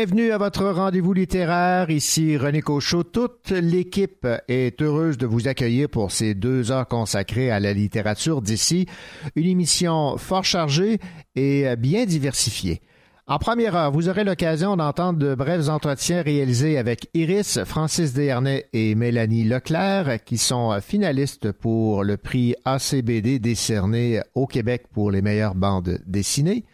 Bienvenue à votre rendez-vous littéraire. Ici René Cochot. Toute l'équipe est heureuse de vous accueillir pour ces deux heures consacrées à la littérature d'ici. Une émission fort chargée et bien diversifiée. En première heure, vous aurez l'occasion d'entendre de brefs entretiens réalisés avec Iris, Francis Desharnais et Mélanie Leclerc, qui sont finalistes pour le prix ACBD décerné au Québec pour les meilleures bandes dessinées.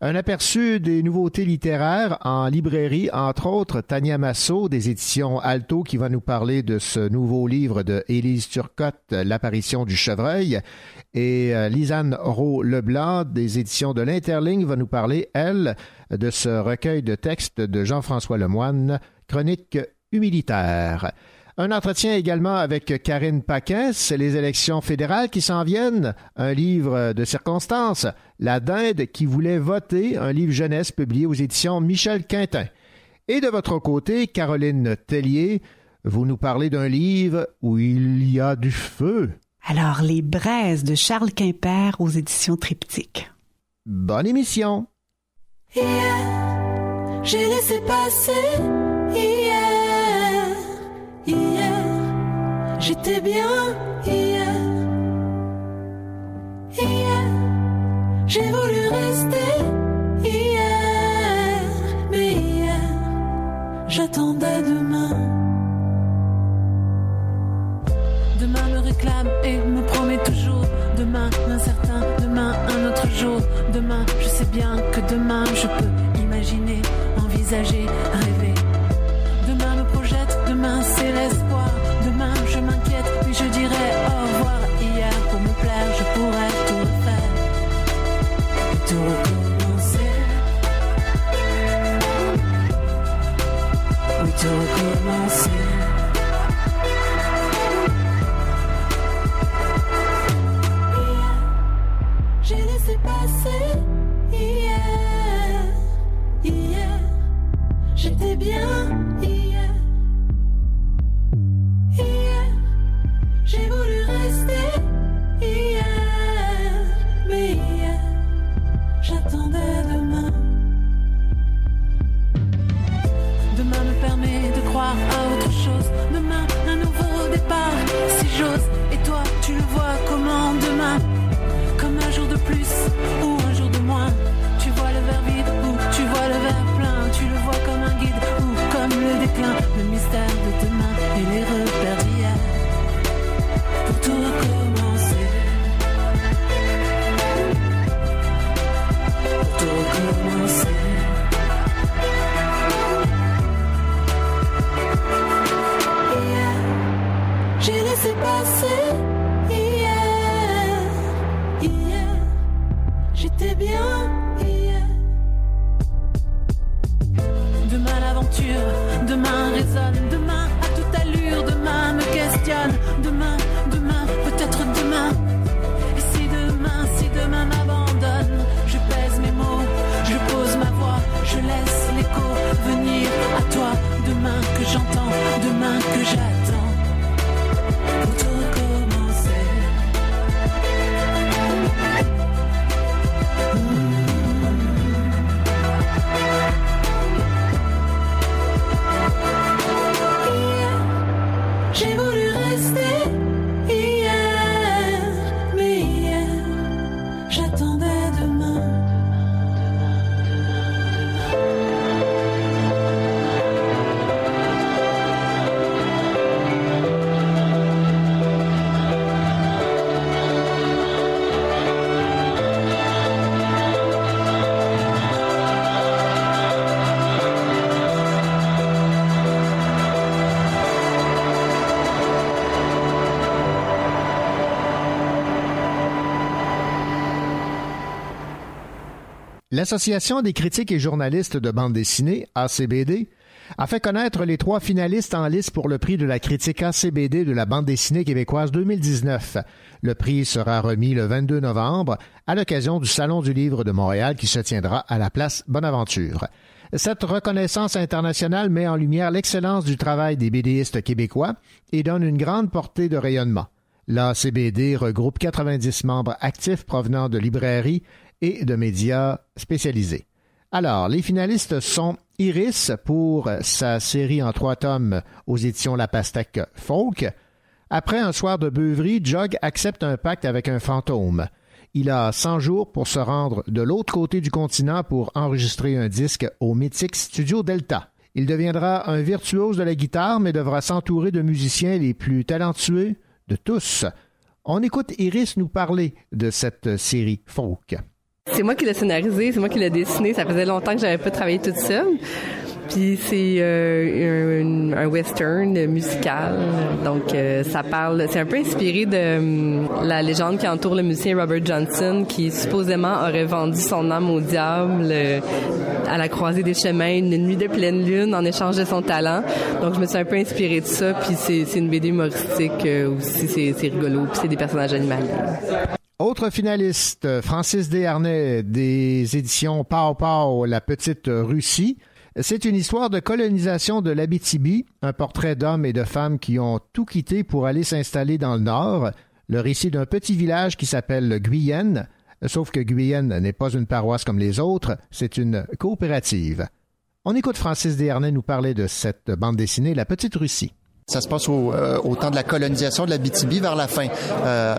Un aperçu des nouveautés littéraires en librairie, entre autres Tania Massot des éditions Alto qui va nous parler de ce nouveau livre de Élise Turcotte, L'apparition du chevreuil. Et euh, Lisanne Rowe-Leblanc des éditions de l'Interligne va nous parler, elle, de ce recueil de textes de Jean-François Lemoine, Chronique humilitaire. Un entretien également avec Karine Paquin, c'est les élections fédérales qui s'en viennent. Un livre de circonstances, La Dinde qui voulait voter, un livre jeunesse publié aux éditions Michel Quintin. Et de votre côté, Caroline Tellier, vous nous parlez d'un livre où il y a du feu. Alors, Les braises de Charles Quimper aux éditions Triptyque. Bonne émission. Hier, j'ai laissé passer. Hier, hier, j'étais bien. Hier, hier, j'ai voulu rester. Hier, mais hier, j'attendais demain. Demain me réclame et me promet toujours demain l'incertain, demain un autre jour. Demain, sais bien que demain je peux imaginer, envisager, rêver. Demain me projette, demain c'est plus L'Association des critiques et journalistes de bande dessinée, ACBD, a fait connaître les trois finalistes en liste pour le prix de la critique ACBD de la bande dessinée québécoise 2019. Le prix sera remis le 22 novembre à l'occasion du Salon du livre de Montréal qui se tiendra à la place Bonaventure. Cette reconnaissance internationale met en lumière l'excellence du travail des BDistes québécois et donne une grande portée de rayonnement. La CBD regroupe 90 membres actifs provenant de librairies et de médias spécialisés. Alors, les finalistes sont Iris pour sa série en trois tomes aux éditions La Pastèque Folk. Après un soir de beuverie, Jog accepte un pacte avec un fantôme. Il a 100 jours pour se rendre de l'autre côté du continent pour enregistrer un disque au mythique Studio Delta. Il deviendra un virtuose de la guitare, mais devra s'entourer de musiciens les plus talentueux de tous. On écoute Iris nous parler de cette série folk. C'est moi qui l'ai scénarisé, c'est moi qui l'ai dessiné. Ça faisait longtemps que j'avais pas travaillé toute seule. Puis c'est euh, un, un, western musical. Donc euh, ça parle, c'est un peu inspiré de um, la légende qui entoure le musicien Robert Johnson, qui supposément aurait vendu son âme au diable euh, à la croisée des chemins une nuit de pleine lune en échange de son talent. Donc je me suis un peu inspirée de ça. Puis c'est une BD humoristique aussi, c'est rigolo. Puis c'est des personnages animaliers. Autre finaliste, Francis Desharnais des éditions Pau Pau, La Petite Russie. C'est une histoire de colonisation de l'Abitibi, un portrait d'hommes et de femmes qui ont tout quitté pour aller s'installer dans le nord, le récit d'un petit village qui s'appelle Guyenne, sauf que Guyenne n'est pas une paroisse comme les autres, c'est une coopérative. On écoute Francis Desharnais nous parler de cette bande dessinée La Petite Russie. Ça se passe au, euh, au, temps de la colonisation de la BTB vers la fin, euh,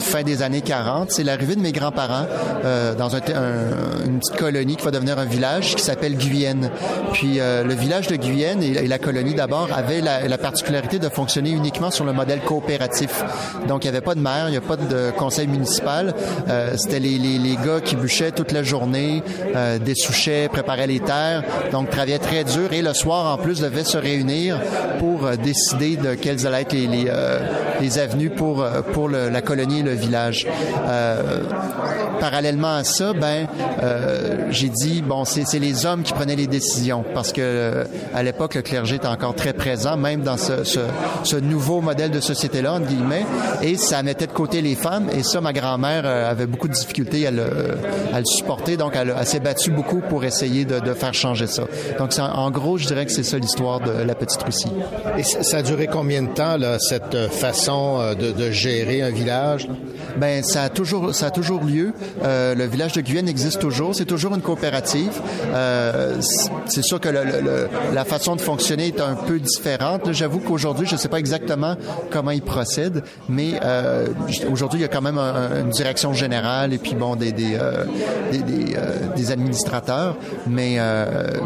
fin des années 40. C'est l'arrivée de mes grands-parents euh, dans un, un, une petite colonie qui va devenir un village qui s'appelle Guyenne. Puis euh, le village de Guyenne et, la colonie d'abord avaient la, la, particularité de fonctionner uniquement sur le modèle coopératif. Donc il n'y avait pas de maire, il n'y a pas de conseil municipal. Euh, C'était les, les, les, gars qui bûchaient toute la journée, dessouchaient, préparaient les terres, donc travaillaient très dur et le soir en plus devaient se réunir pour décider de quelles allaient être les, les, euh, avenues pour, pour le, la colonie et le village. Euh, parallèlement à ça, ben, euh, j'ai dit, bon, c'est les hommes qui prenaient les décisions parce que à l'époque, le clergé était encore très présent, même dans ce, ce, nouveau modèle de société-là, entre guillemets, et ça mettait de côté les femmes, et ça, ma grand-mère avait beaucoup de difficultés à le, à supporter, donc elle, s'est battue beaucoup pour essayer de, faire changer ça. Donc, en gros, je dirais que c'est ça l'histoire de la petite Russie. Ça a duré combien de temps, là, cette façon de, de gérer un village? Ben, ça a toujours, ça a toujours lieu. Euh, le village de Guyenne existe toujours. C'est toujours une coopérative. Euh, c'est sûr que le, le, la façon de fonctionner est un peu différente. J'avoue qu'aujourd'hui, je ne sais pas exactement comment ils procèdent, mais euh, aujourd'hui, il y a quand même un, une direction générale et puis bon, des, des, euh, des, des, euh, des, administrateurs, mais,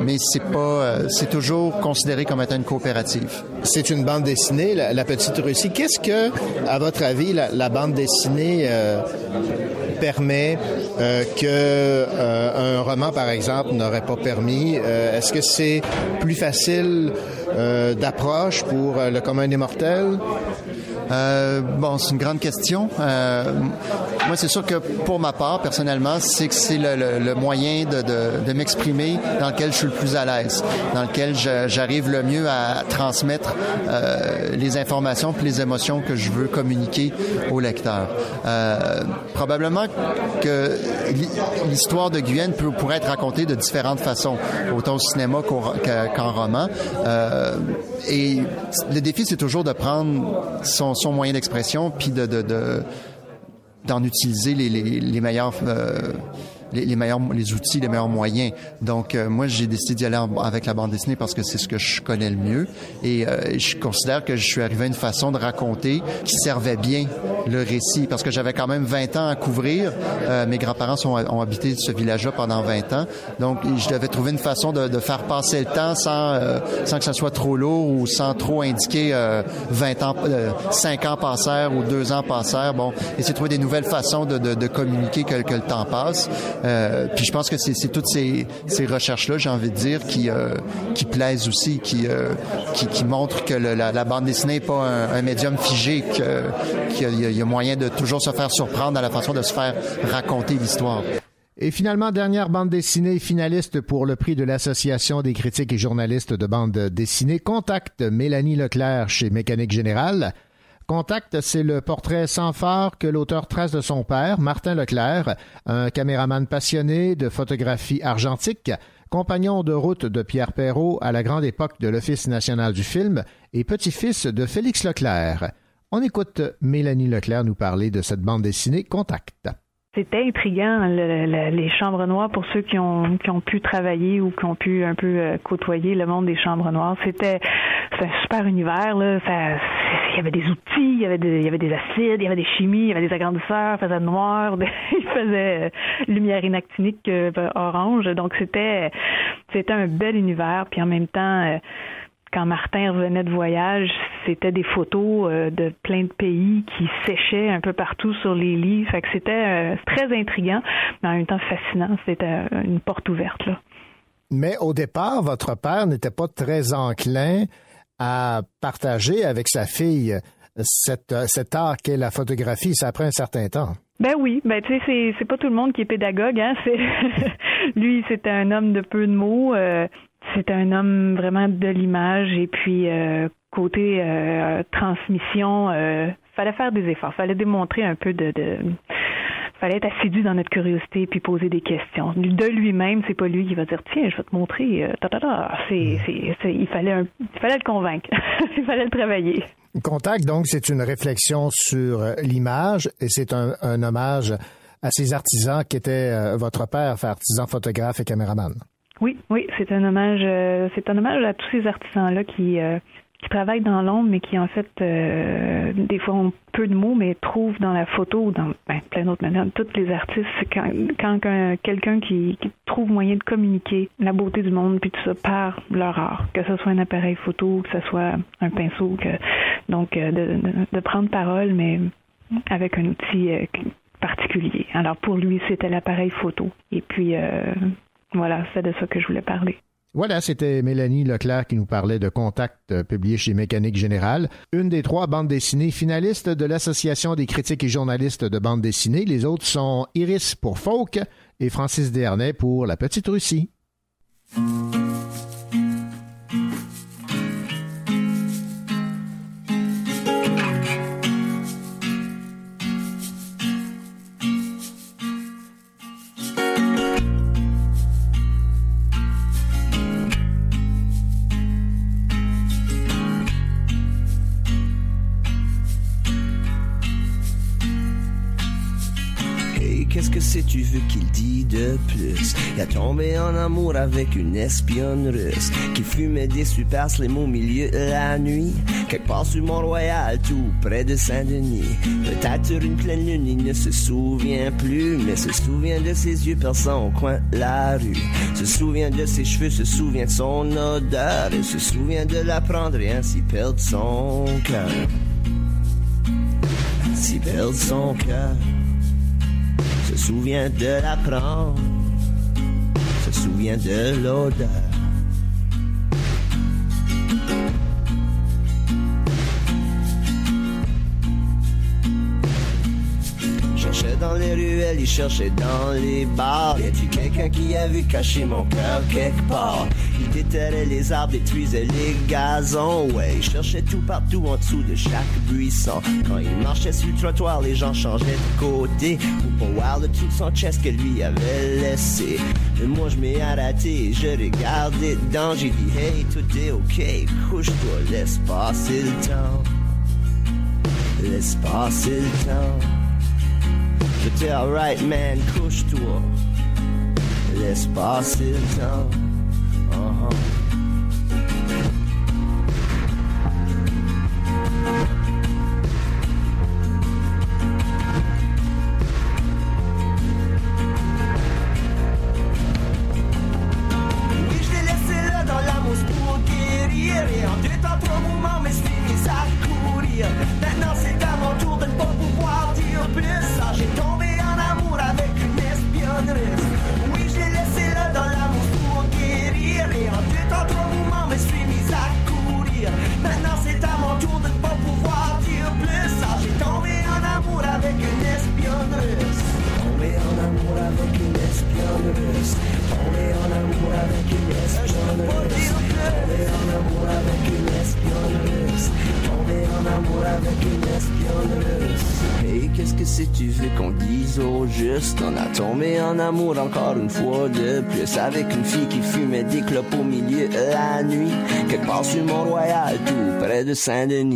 mais c'est pas, c'est toujours considéré comme étant une coopérative. C'est une bande dessinée, la, Petite Russie. Qu'est-ce que, à votre avis, la, la bande dessinée euh, permet euh, que euh, un roman, par exemple, n'aurait pas permis? Euh, Est-ce que c'est plus facile d'approche pour le commun des mortels? Euh, bon, c'est une grande question. Euh, moi, c'est sûr que pour ma part, personnellement, c'est que c'est le, le, le, moyen de, de, de m'exprimer dans lequel je suis le plus à l'aise, dans lequel j'arrive le mieux à transmettre euh, les informations puis les émotions que je veux communiquer au lecteur. Euh, probablement que l'histoire de Guyenne peut, pourrait être racontée de différentes façons, autant au cinéma qu'en roman. Euh, et le défi, c'est toujours de prendre son, son moyen d'expression puis de, de, de d'en utiliser les meilleurs euh, les, les, meilleurs les outils, les meilleurs moyens. Donc euh, moi j'ai décidé d'y aller en, avec la bande dessinée parce que c'est ce que je connais le mieux et euh, je considère que je suis arrivé à une façon de raconter qui servait bien le récit parce que j'avais quand même 20 ans à couvrir. Euh, mes grands-parents ont habité ce village-là pendant 20 ans. Donc je devais trouver une façon de, de faire passer le temps sans euh, sans que ça soit trop lourd ou sans trop indiquer 20 ans 5 ans passèrent ou 2 ans passèrent. Bon, essayer de trouver des nouvelles façons de, de, de communiquer que, que le temps passe. Euh, puis je pense que c'est toutes ces, ces recherches-là, j'ai envie de dire, qui, euh, qui plaisent aussi, qui, euh, qui, qui, montrent que le, la, la, bande dessinée n'est pas un, un, médium figé, qu'il y, y, a moyen de toujours se faire surprendre à la façon de se faire raconter l'histoire. Et finalement, dernière bande dessinée finaliste pour le prix de l'Association des critiques et journalistes de bande dessinée, Contact Mélanie Leclerc chez Mécanique Générale. Contact, c'est le portrait sans phare que l'auteur trace de son père, Martin Leclerc, un caméraman passionné de photographie argentique, compagnon de route de Pierre Perrault à la grande époque de l'Office national du film et petit-fils de Félix Leclerc. On écoute Mélanie Leclerc nous parler de cette bande dessinée Contact. C'était intriguant, les chambres noires, pour ceux qui ont, qui ont pu travailler ou qui ont pu un peu euh, côtoyer le monde des chambres noires. C'était un super univers. Là. il y avait des outils, il y avait des, il y avait des acides, il y avait des chimies, il y avait des agrandisseurs, il faisait noir, il faisait euh, lumière inactinique euh, orange. Donc c'était c'était un bel univers. Puis en même temps quand Martin revenait de voyage, c'était des photos euh, de plein de pays qui séchaient un peu partout sur les lits. Fait que c'était euh, très intriguant, mais en même temps fascinant. C'était euh, une porte ouverte. Là. Mais au départ, votre père n'était pas très enclin à partager avec sa fille cet art qu'est la photographie. Ça prend un certain temps. Ben oui, ben tu sais, c'est, c'est pas tout le monde qui est pédagogue, hein. C'est lui, c'était un homme de peu de mots. C'est un homme vraiment de l'image et puis euh, côté euh, transmission, euh, fallait faire des efforts, fallait démontrer un peu de, de fallait être assidu dans notre curiosité puis poser des questions. De lui-même, c'est pas lui qui va dire tiens, je vais te montrer. Euh, ta, ta, ta. C'est, c'est, il fallait un, il fallait le convaincre, il fallait le travailler. Contact, donc, c'est une réflexion sur l'image et c'est un, un hommage à ces artisans qui étaient euh, votre père, artisan photographe et caméraman. Oui, oui, c'est un hommage, euh, c'est un hommage à tous ces artisans-là qui euh, qui travaillent dans l'ombre, mais qui en fait euh, des fois ont peu de mots, mais trouvent dans la photo ou dans ben, plein d'autres manières. Tous les artistes, quand, quand quelqu'un qui, qui, trouve moyen de communiquer la beauté du monde puis tout ça par leur art, que ce soit un appareil photo, que ce soit un pinceau, que donc de, de, de prendre parole, mais avec un outil particulier. Alors pour lui, c'était l'appareil photo. Et puis voilà, c'est de ça que je voulais parler. Voilà, c'était Mélanie Leclerc qui nous parlait de Contact euh, publié chez Mécanique Générale, une des trois bandes dessinées finalistes de l'Association des critiques et journalistes de bandes dessinées. Les autres sont Iris pour Folk et Francis Dernay pour La Petite Russie. Tu veux qu'il dit de plus? Il a tombé en amour avec une espionne russe qui fumait des super slim au milieu de la nuit. Quelque part sur Mont-Royal, tout près de Saint-Denis. Peut-être sur une pleine lune, il ne se souvient plus, mais se souvient de ses yeux perçants au coin de la rue. Se souvient de ses cheveux, se souvient de son odeur et se souvient de la prendre et ainsi perdre son cœur. Ainsi perdre son cœur se souvient de la prendre, se souvient de l'odeur. Dans les ruelles, il cherchait dans les bars. Y a-tu quelqu'un qui a vu cacher mon cœur quelque part? Il déterrait les arbres, détruisait les gazons. Ouais, il cherchait tout partout en dessous de chaque buisson. Quand il marchait sur le trottoir, les gens changeaient de côté. Pour voir le tout son chest que lui avait laissé. Mais moi, je m'ai arrêté, je regardais dedans. J'ai dit, hey, tout est ok, couche-toi, laisse passer le temps. Laisse passer le temps. J'étais alright, man, couche-toi. Laisse passer le temps. Uh-huh. encore une fois de plus. Avec une fille qui fumait des clopes au milieu la nuit. Quelque part sur Mont-Royal, tout près de Saint-Denis.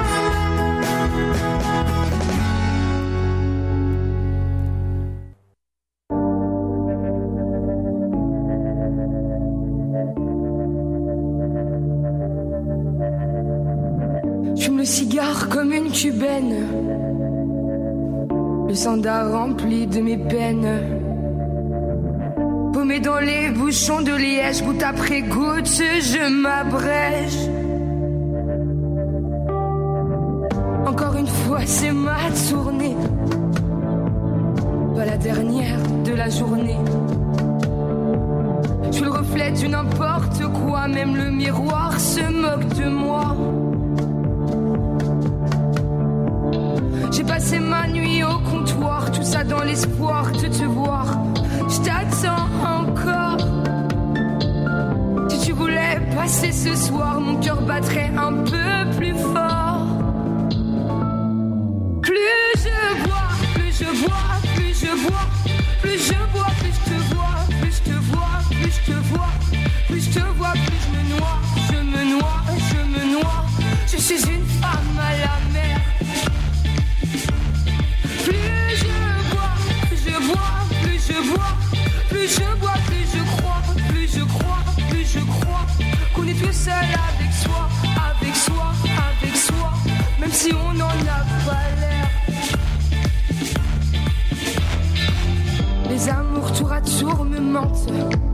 mountain.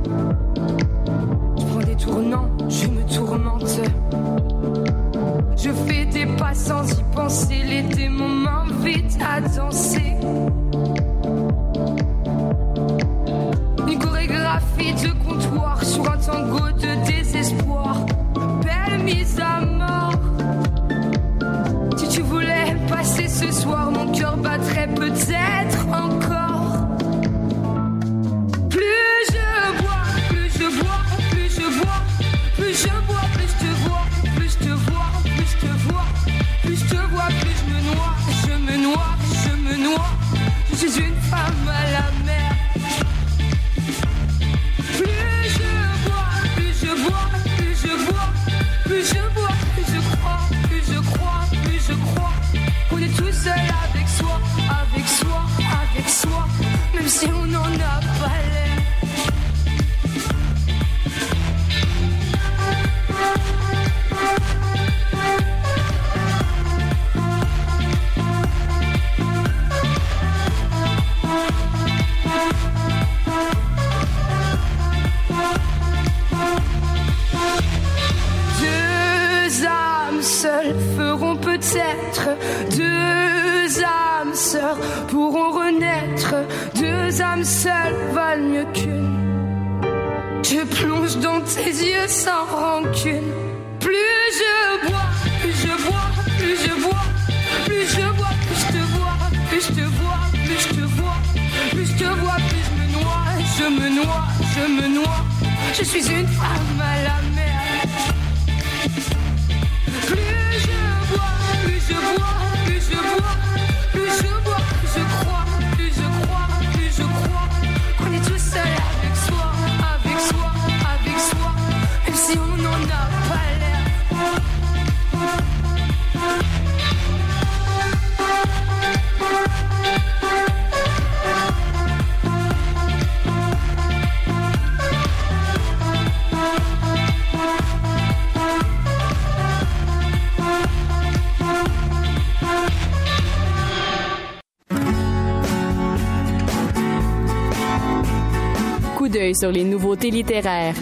Sur les nouveautés littéraires.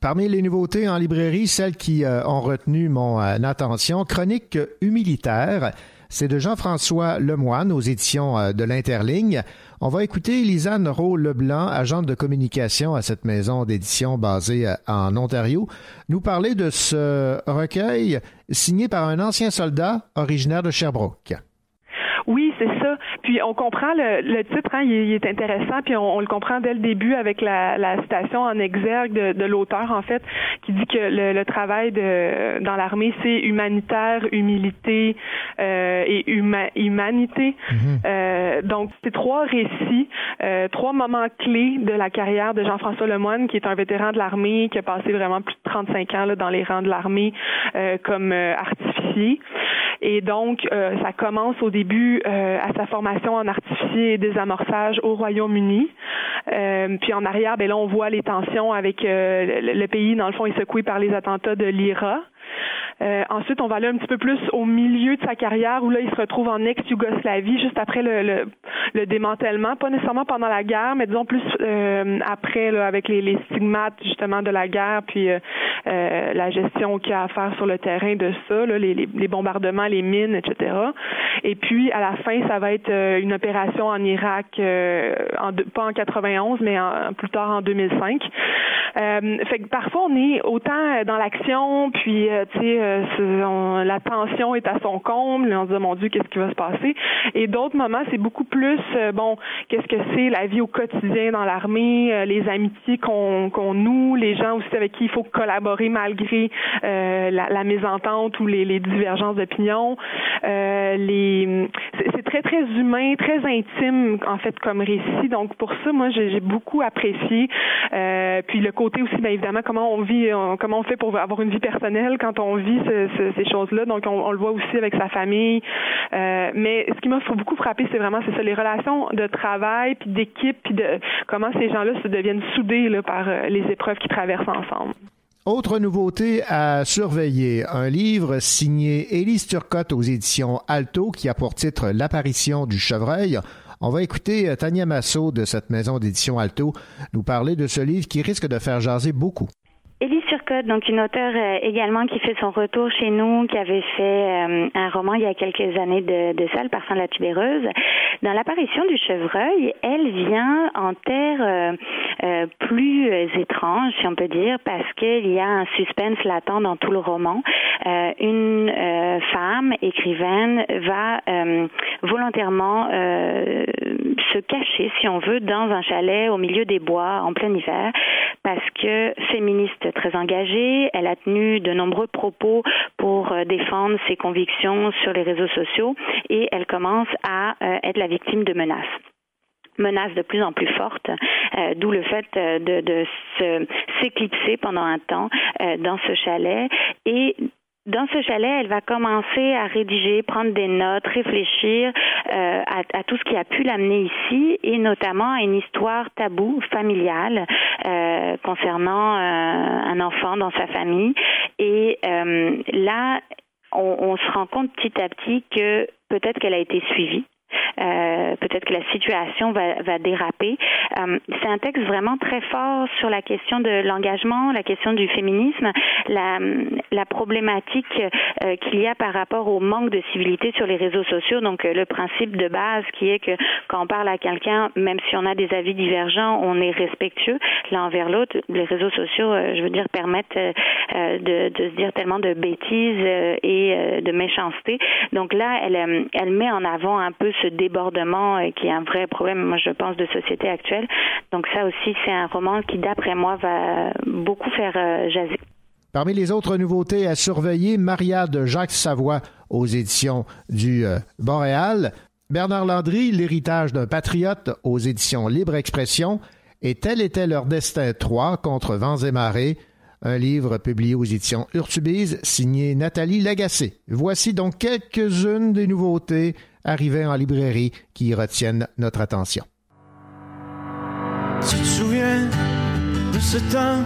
Parmi les nouveautés en librairie, celles qui euh, ont retenu mon euh, attention, Chronique humilitaire, c'est de Jean-François Lemoine aux éditions euh, de l'Interligne. On va écouter Lisanne Rowe-Leblanc, agente de communication à cette maison d'édition basée en Ontario, nous parler de ce recueil signé par un ancien soldat originaire de Sherbrooke. Oui, c'est ça. Puis on comprend le, le titre, hein, il, est intéressant, puis on, le comprend dès le début avec la, la citation en exergue de, de l'auteur, en fait, qui dit que le, le travail de, dans l'armée, c'est humanitaire, humilité euh, et humanité. Mm-hmm. euh, donc, c'est trois récits, euh, trois moments clés de la carrière de Jean-François Lemoine, qui est un vétéran de l'armée, qui a passé vraiment plus de 35 ans là, dans les rangs de l'armée euh, comme euh, artificier. Et donc, ça commence au début euh, à sa formation en artificier et désamorçage au Royaume-Uni. Euh, puis en arrière, ben là, on voit les tensions avec euh, le, le, pays, dans le fond, est secoué par les attentats de l'IRA. Euh, ensuite, on va aller un petit peu plus au milieu de sa carrière où là, il se retrouve en ex-Yougoslavie juste après le, le, le, démantèlement, pas nécessairement pendant la guerre, mais disons plus euh, après là, avec les, les, stigmates justement de la guerre, puis euh, euh la gestion qu'il y a à faire sur le terrain de ça, là, les, les, bombardements, les mines, etc. Et puis à la fin, ça va être euh, une opération en Irak, en, pas en 91, mais en, plus tard en 2005. fait que parfois on est autant dans l'action, puis tu sais euh, la tension est à son comble, on se dit mon Dieu, qu'est-ce qui va se passer? Et d'autres moments, c'est beaucoup plus euh, bon, qu'est-ce que c'est la vie au quotidien dans l'armée, euh, les amitiés qu'on noue, les gens aussi avec qui il faut collaborer malgré la, la, mésentente ou les, divergences d'opinion. c'est très très humain, très intime en fait comme récit. Donc pour ça, moi j'ai beaucoup apprécié. puis le côté aussi, bien évidemment, comment on vit, comment on fait pour avoir une vie personnelle quand on vit ces choses-là. Donc, on, le voit aussi avec sa famille. Euh, mais ce qui m'a beaucoup frappé, c'est vraiment c'est ça, les relations de travail, puis d'équipe, puis de comment ces gens-là se deviennent soudés là, par euh, les épreuves qu'ils traversent ensemble. Autre nouveauté à surveiller, un livre signé Élise Turcotte aux éditions Alto qui a pour titre L'apparition du chevreuil. On va écouter euh, Tania Massot de cette maison d'édition Alto nous parler de ce livre qui risque de faire jaser beaucoup. Élise Donc une auteure euh, également qui fait son retour chez nous, qui avait fait euh, un roman il y a quelques années de, de ça, Le parfum de la tubéreuse. Dans l'apparition du chevreuil, elle vient en terre euh, plus étrange, si on peut dire, parce qu'il y a un suspense latent dans tout le roman. une femme écrivaine va volontairement se cacher, si on veut, dans un chalet au milieu des bois en plein hiver, parce que féministe très engagée. Elle a tenu de nombreux propos pour euh, défendre ses convictions sur les réseaux sociaux et elle commence à euh, être la victime de menaces. Menaces de plus en plus fortes, euh, d'où le fait de, de s'éclipser pendant un temps dans ce chalet et dans ce chalet, elle va commencer à rédiger, prendre des notes, réfléchir euh, à, à, tout ce qui a pu l'amener ici, et notamment à une histoire taboue familiale euh, concernant euh, un enfant dans sa famille. Et euh, là, on, on se rend compte petit à petit que peut-être qu'elle a été suivie euh, peut-être que la situation va, va déraper. Euh, c'est un texte vraiment très fort sur la question de l'engagement, la question du féminisme, la, la problématique euh, qu'il y a par rapport au manque de civilité sur les réseaux sociaux. Donc le principe de base qui est que quand on parle à quelqu'un, même si on a des avis divergents, on est respectueux l'un envers l'autre. Les réseaux sociaux, je veux dire, permettent de, de se dire tellement de bêtises et de méchanceté. Donc là, elle, elle met en avant un peu ce débordement euh, qui est un vrai problème, moi je pense, de société actuelle. Donc ça aussi, c'est un roman qui, d'après moi, va beaucoup faire euh, jaser. Parmi les autres nouveautés à surveiller, Maria de Jacques Savoie aux éditions du euh, Boréal, Bernard Landry, L'héritage d'un patriote aux éditions Libre Expression, et Tel était leur destin 3 contre vents et marées, un livre publié aux éditions Urtubise, signé Nathalie Lagacé. Voici donc quelques-unes des nouveautés arrivées en librairie qui retiennent notre attention. Tu te souviens de ce temps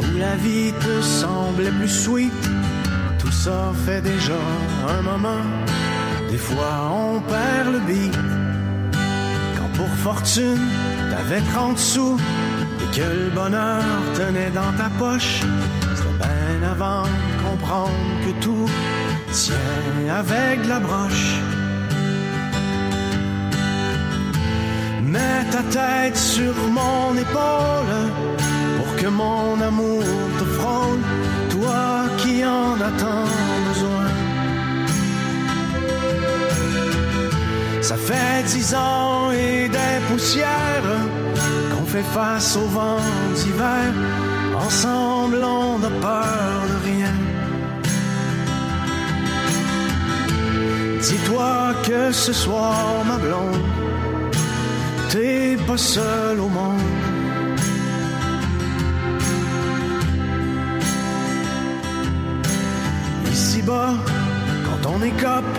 où la vie te semblait plus sweet? Tout ça fait déjà un moment Des fois on perd le beat. Quand pour fortune t'avais 30 sous et que le bonheur tenait dans ta poche, c'était bien avant de comprendre que tout tient avec la broche. Mets ta tête sur mon épaule pour que mon amour te frôle, toi qui en as tant besoin. Ça fait dix ans et des poussières qu'on fait face au vent d'hiver. Ensemble, on n'a peur de rien. Dis-toi que ce soir, ma blonde, t'es pas seul au monde. Ici-bas, quand on écope,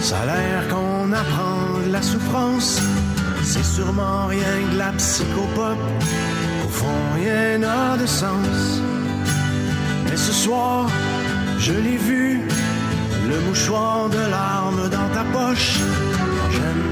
ça a l'air qu'on apprend de la souffrance. C'est sûrement rien que la psychopop. Au fond, rien n'a de sens. Mais ce soir, je l'ai vu, le mouchoir de larmes dans ta poche. J'aime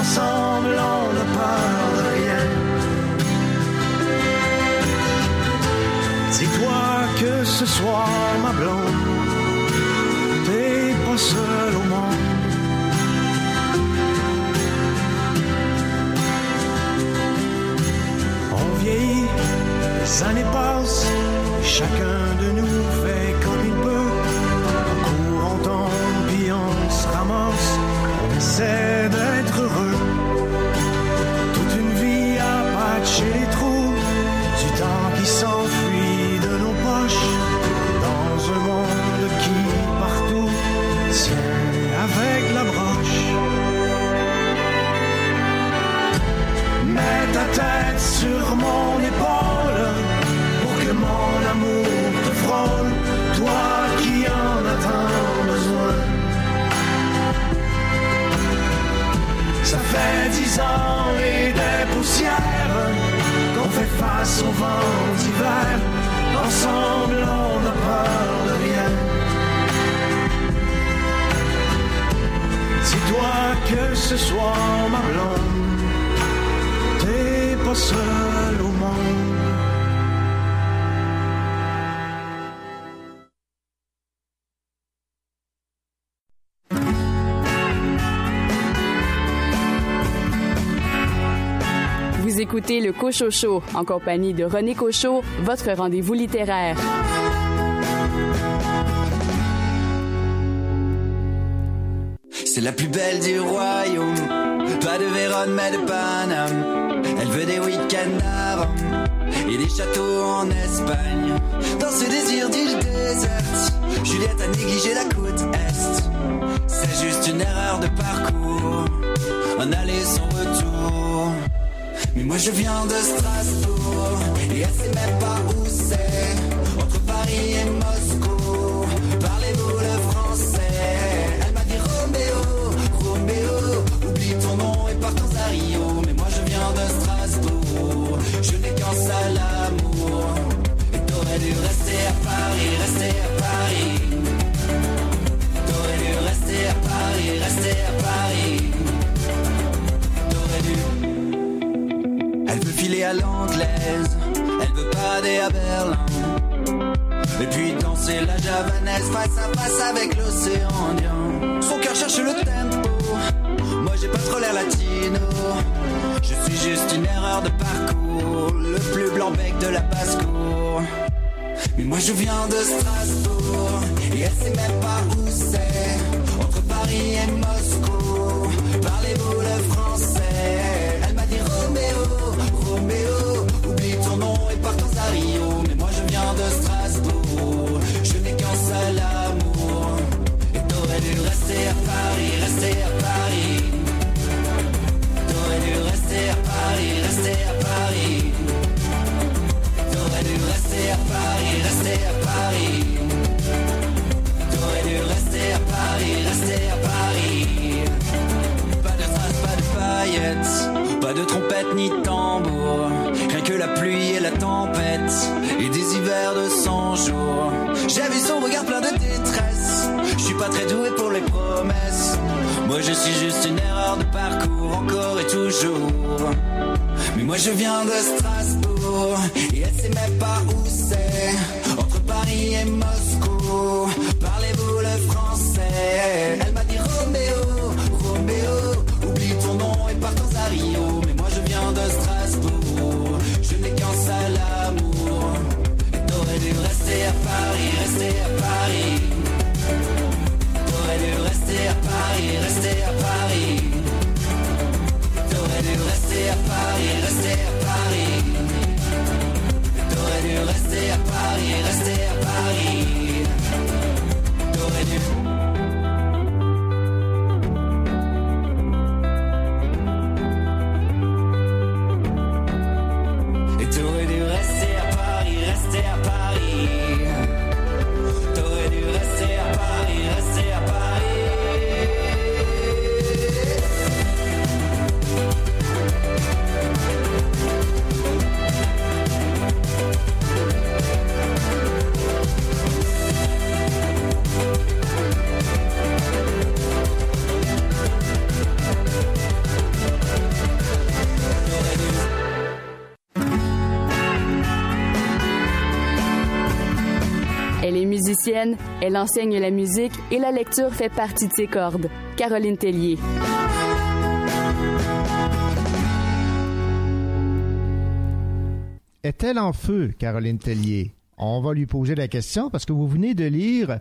Ensemble, on n'a peur de rien. Dis-toi que ce soir, ma blonde, t'es pas seul au monde. On vieillit, les années passent, et chacun de nous fait comme il peut. On court, on on se ramasse, on essaie et des poussières qu'on fait face au vent d'hiver. Ensemble, on n'a peur de rien. Dis-toi que ce soir, ma blonde, t'es pas seul au monde. Écoutez le Cochot Show en compagnie de René Cochot, votre rendez-vous littéraire. C'est la plus belle du royaume. Pas de Vérone, mais de Paname. Elle veut des week-ends et des châteaux en Espagne. Dans ce désir d'île déserte, Juliette a négligé la côte Est. C'est juste une erreur de parcours. Un aller sans retour. Mais moi je viens de Strasbourg et elle sait même pas où c'est. Entre Paris et Moscou, parlez-vous le français? Elle m'a dit Roméo, Roméo, oublie ton nom et partons à Rio. Mais moi je viens de Strasbourg, je n'ai qu'un seul amour. Et t'aurais dû rester à Paris, rester à Paris. T'aurais dû rester à Paris, rester à Paris. À l'anglaise, elle veut pader à Berlin. Et puis danser la javanaise face à face avec l'océan Indien. Son cœur cherche le tempo, moi j'ai pas trop l'air latino. Je suis juste une erreur de parcours, le plus blanc bec de la basse-cour. Mais moi je viens de Strasbourg, et elle sait même pas où c'est. Entre Paris et Moscou, parlez-vous le français? Elle m'a dit Roméo, Roméo, oublie ton nom et partons à Rio. Mais moi je viens de Strasbourg, je n'ai qu'un seul amour. Et t'aurais dû rester à Paris, rester à Paris. T'aurais dû rester à Paris, rester à Paris. T'aurais dû rester à Paris, rester à Paris. T'aurais dû rester à Paris, rester à Paris. Pas de traces, pas de paillettes trompette ni tambour. Rien que la pluie et la tempête et des hivers de 100 jours. J'ai vu son regard plein de détresse. Je suis pas très doué pour les promesses. Moi je suis juste une erreur de parcours encore et toujours. Mais moi je viens de Strasbourg et elle sait même pas où c'est. Entre Paris et Moscou, parlez-vous le français? Rester à Paris, rester à Paris. T'aurais dû rester à Paris, rester à Paris. Musicienne, elle enseigne la musique et la lecture fait partie de ses cordes. Caroline Tellier. Est-elle en feu, Caroline Tellier? On va lui poser la question parce que vous venez de lire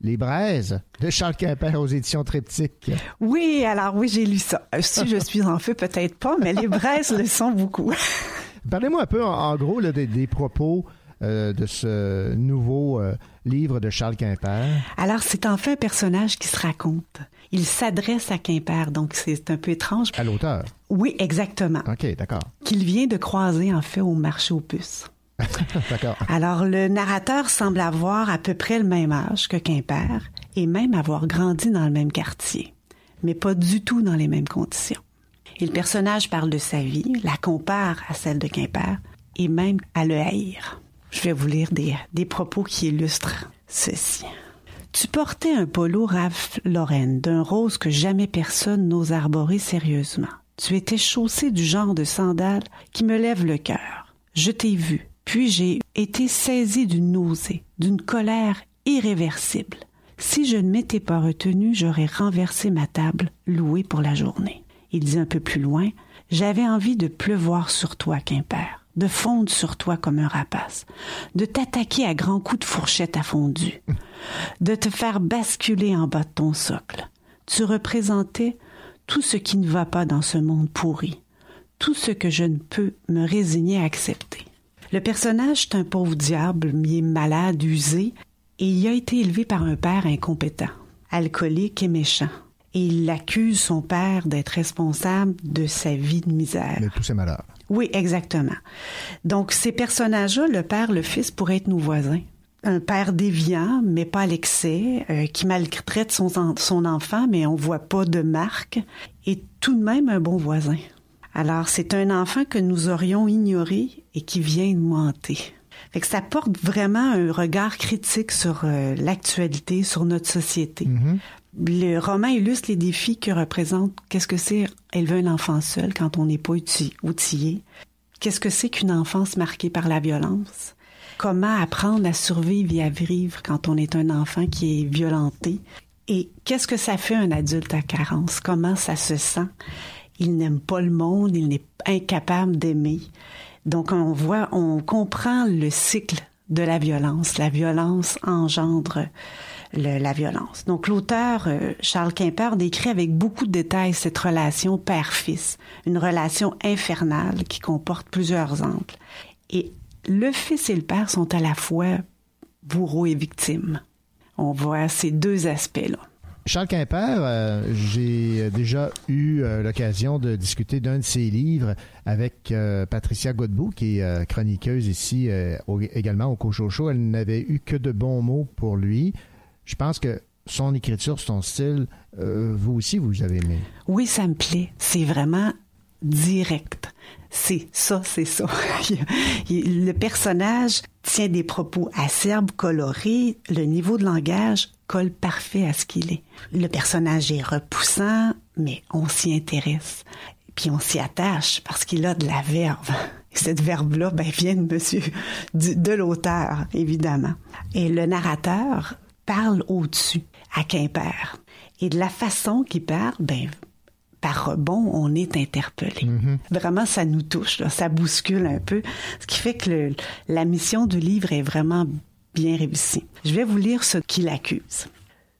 Les braises de Charles Quimper aux éditions Triptyque. Oui, alors oui, j'ai lu ça. Euh, Si je suis en feu, peut-être pas, mais les braises le sont beaucoup. Parlez-moi un peu, en, en gros, là, des, des propos euh, de ce nouveau euh, livre de Charles Quimper. Alors, c'est en fait un personnage qui se raconte. Il s'adresse à Quimper, donc c'est un peu étrange. À l'auteur. Oui, exactement. OK, d'accord. Qu'il vient de croiser, en fait, au marché aux puces. d'accord. Alors, le narrateur semble avoir à peu près le même âge que Quimper et même avoir grandi dans le même quartier, mais pas du tout dans les mêmes conditions. Et le personnage parle de sa vie, la compare à celle de Quimper et même à le haïr. Je vais vous lire des, propos qui illustrent ceci. Tu portais un polo Ralph Lauren d'un rose que jamais personne n'ose arborer sérieusement. Tu étais chaussé du genre de sandales qui me lève le cœur. Je t'ai vu, puis j'ai été saisi d'une nausée, d'une colère irréversible. Si je ne m'étais pas retenu, j'aurais renversé ma table, louée pour la journée. Il dit un peu plus loin, j'avais envie de pleuvoir sur toi, Quimper, de fondre sur toi comme un rapace, de t'attaquer à grands coups de fourchette à fondu, de te faire basculer en bas de ton socle. Tu représentais tout ce qui ne va pas dans ce monde pourri, tout ce que je ne peux me résigner à accepter. Le personnage est un pauvre diable, mi malade, usé, et il a été élevé par un père incompétent, alcoolique et méchant. Et il accuse son père d'être responsable de sa vie de misère. De tous ses malheurs. Oui, exactement. Donc, ces personnages-là, le père, le fils, pourraient être nos voisins. Un père déviant, mais pas à l'excès, euh, qui maltraite son, en- son enfant, mais on voit pas de marque, et tout de même un bon voisin. Alors, c'est un enfant que nous aurions ignoré et qui vient nous hanter. Fait ça porte vraiment un regard critique sur euh, l'actualité, sur notre société. Le roman illustre les défis que représente qu'est-ce que c'est élever un enfant seul quand on n'est pas outi- outillé. Qu'est-ce que c'est qu'une enfance marquée par la violence? Comment apprendre à survivre et à vivre quand on est un enfant qui est violenté? Et qu'est-ce que ça fait un adulte à carence? Comment ça se sent? Il n'aime pas le monde, il n'est incapable d'aimer. Donc on voit, on comprend le cycle de la violence. La violence engendre la violence. Donc l'auteur euh, Charles Quimper décrit avec beaucoup de détails cette relation père-fils, une relation infernale qui comporte plusieurs angles. Et le fils et le père sont à la fois bourreau et victime. On voit ces deux aspects-là. Charles Quimper, euh, j'ai déjà eu euh, l'occasion de discuter d'un de ses livres avec Patricia Godbout, qui est chroniqueuse ici également au Cochocho. Elle n'avait eu que de bons mots pour lui. Je pense que son écriture, son style, euh, vous aussi, vous avez aimé. Oui, ça me plaît. C'est vraiment direct. c'est ça, c'est ça. le personnage tient des propos acerbes, colorés, le niveau de langage colle parfait à ce qu'il est. Le personnage est repoussant, mais on s'y intéresse. Puis on s'y attache parce qu'il a de la verve. Et cette verve-là, ben, vient monsieur, de l'auteur, évidemment. Et le narrateur parle au-dessus, à Quimper. Et de la façon qu'il parle, ben, par rebond, on est interpellé. Mm-hmm. Vraiment, ça nous touche, là, ça bouscule un peu, ce qui fait que le, la mission du livre est vraiment bien réussie. Je vais vous lire ce qu'il accuse.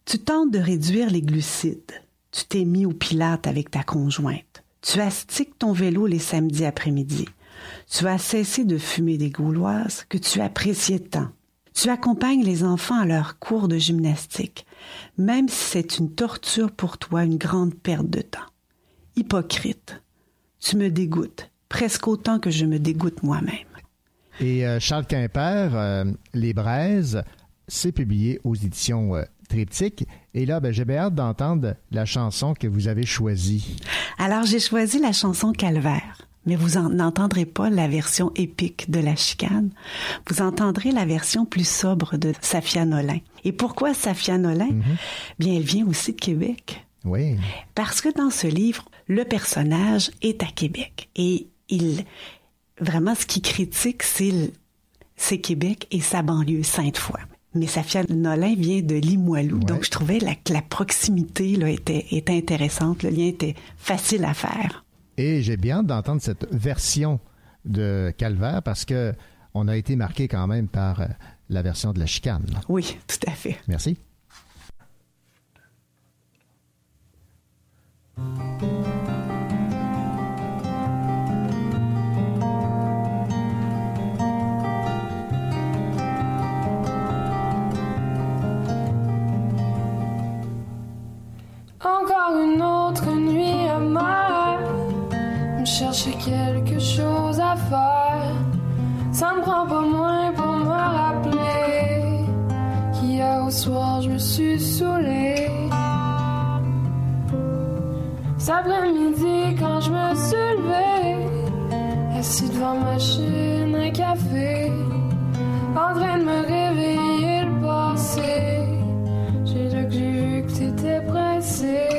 Tu tentes de réduire les glucides. Tu t'es mis au pilate avec ta conjointe. Tu astiques ton vélo les samedis après-midi. Tu as cessé de fumer des gauloises que tu appréciais tant. Tu accompagnes les enfants à leur cours de gymnastique, même si c'est une torture pour toi, une grande perte de temps hypocrite. Tu me dégoûtes, presque autant que je me dégoûte moi-même. Et euh, Charles Quimper, euh, Les Braises, c'est publié aux éditions euh, Triptyque. Et là, ben, j'ai bien hâte d'entendre la chanson que vous avez choisie. Alors, j'ai choisi la chanson Calvaire. Mais vous n'entendrez pas la version épique de La Chicane. Vous entendrez la version plus sobre de Safia Nolin. Et pourquoi Safia Nolin? Bien, elle vient aussi de Québec. Oui. Parce que dans ce livre, le personnage est à Québec et il vraiment ce qu'il critique c'est c'est Québec et sa banlieue Sainte-Foy. Mais Safia Nolin vient de Limoilou, donc je trouvais que la proximité là, était, était intéressante, le lien était facile à faire. Et j'ai bien d'entendre cette version de Calvaire parce que on a été marqué quand même par euh, la version de la chicane. Oui, tout à fait. Merci. Encore une autre nuit amère, me chercher quelque chose à faire. Ça me prend pas moins pour me rappeler qu'hier au soir je me suis saoulée. Cet après-midi, quand je me suis levée, assis devant ma machine à café, en train de me réveiller le passé. J'ai là que j'ai vu que t'étais pressé.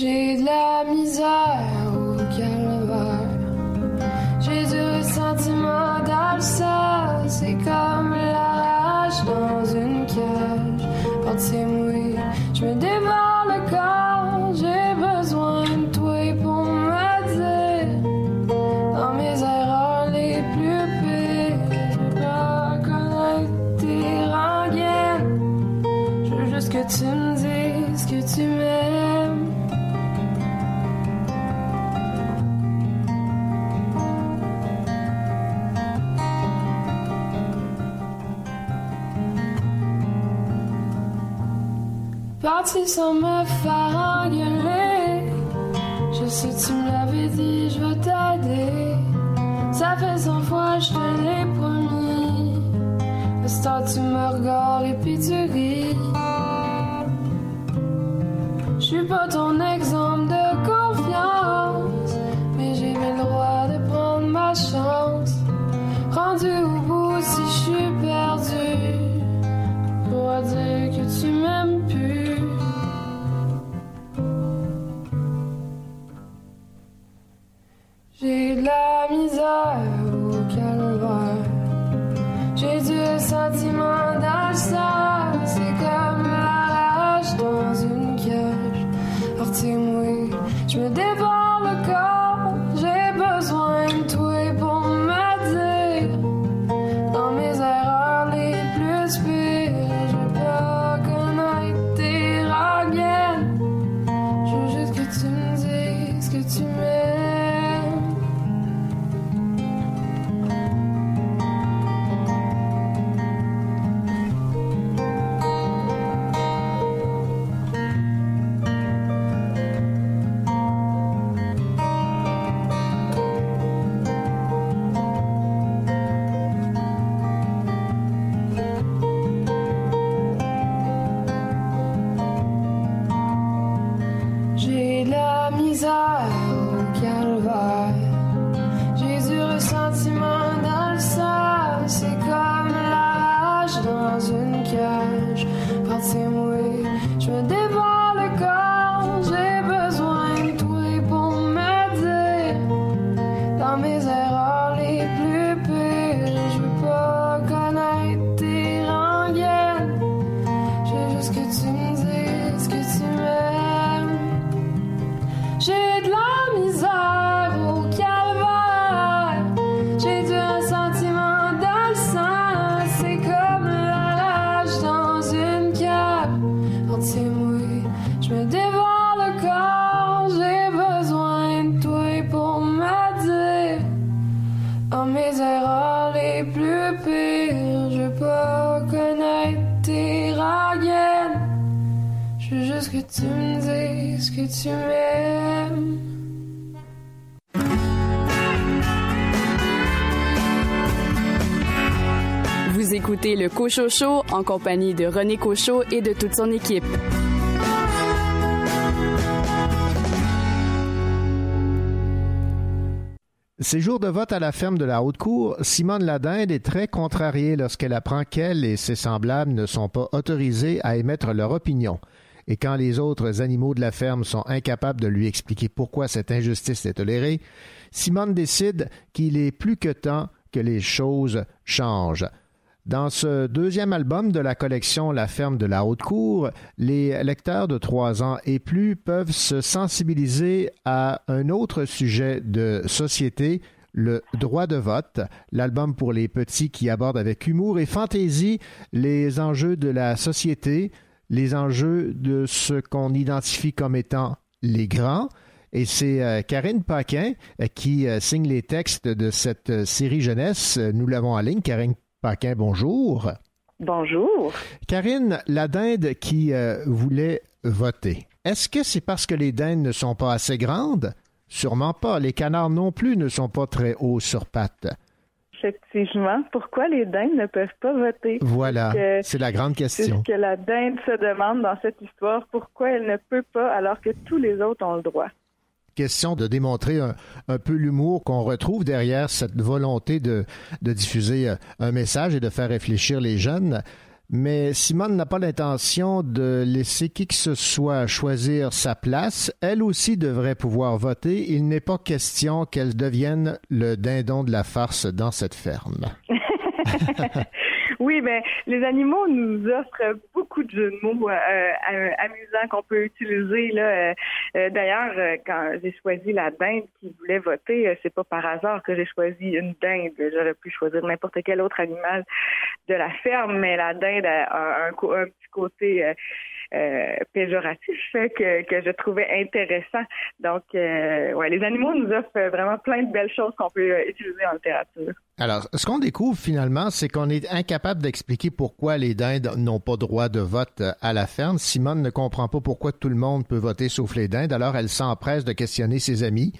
J'ai de la misère au calvaire. J'ai dans le sol. C'est comme la rage dans une cage. Portier Parti sans me faire engueuler. Je sais, tu me l'avais dit, je vais t'aider. Ça fait cent fois, je te l'ai promis. Le star, tu me regardes et puis tu ris. Je suis pas ton exemple de Cochocho en compagnie de René Cochot et de toute son équipe. Ces jours de vote à la ferme de la Haute-Cour, Simone Ladinde est très contrariée lorsqu'elle apprend qu'elle et ses semblables ne sont pas autorisés à émettre leur opinion. Et quand les autres animaux de la ferme sont incapables de lui expliquer pourquoi cette injustice est tolérée, Simone décide qu'il est plus que temps que les choses changent. Dans ce deuxième album de la collection La ferme de la Haute-Cour, les lecteurs de trois ans et plus peuvent se sensibiliser à un autre sujet de société, le droit de vote, l'album pour les petits qui aborde avec humour et fantaisie les enjeux de la société, les enjeux de ce qu'on identifie comme étant les grands. Et c'est euh, Karine Paquin euh, qui euh, signe les textes de cette série jeunesse. Nous l'avons en ligne. Karine Paquin, bonjour. Bonjour. Karine, la dinde qui euh, voulait voter, est-ce que c'est parce que les dindes ne sont pas assez grandes? Sûrement pas. Les canards non plus ne sont pas très hauts sur pattes. Effectivement. Pourquoi les dindes ne peuvent pas voter? Voilà, c'est la grande question. C'est ce que la dinde se demande dans cette histoire. Pourquoi elle ne peut pas alors que tous les autres ont le droit? Question de démontrer un, peu l'humour qu'on retrouve derrière cette volonté de, de, diffuser euh, un message et de faire réfléchir les jeunes. Mais Simone n'a pas l'intention de laisser qui que ce soit choisir sa place. Elle aussi devrait pouvoir voter. Il n'est pas question qu'elle devienne le dindon de la farce dans cette ferme. Oui, ben les animaux nous offrent beaucoup de jeux de mots euh, euh, amusants qu'on peut utiliser là. Euh, d'ailleurs, quand j'ai choisi la dinde qui voulait voter, c'est pas par hasard que j'ai choisi une dinde. J'aurais pu choisir n'importe quel autre animal de la ferme, mais la dinde a un, un petit côté euh, péjoratif que, que je trouvais intéressant. Donc, euh, ouais, les animaux nous offrent vraiment plein de belles choses qu'on peut euh, utiliser en littérature. Alors, ce qu'on découvre finalement, c'est qu'on est incapable d'expliquer pourquoi les dindes n'ont pas droit de vote à la ferme. Simone ne comprend pas pourquoi tout le monde peut voter sauf les dindes, alors elle s'empresse de questionner ses amis.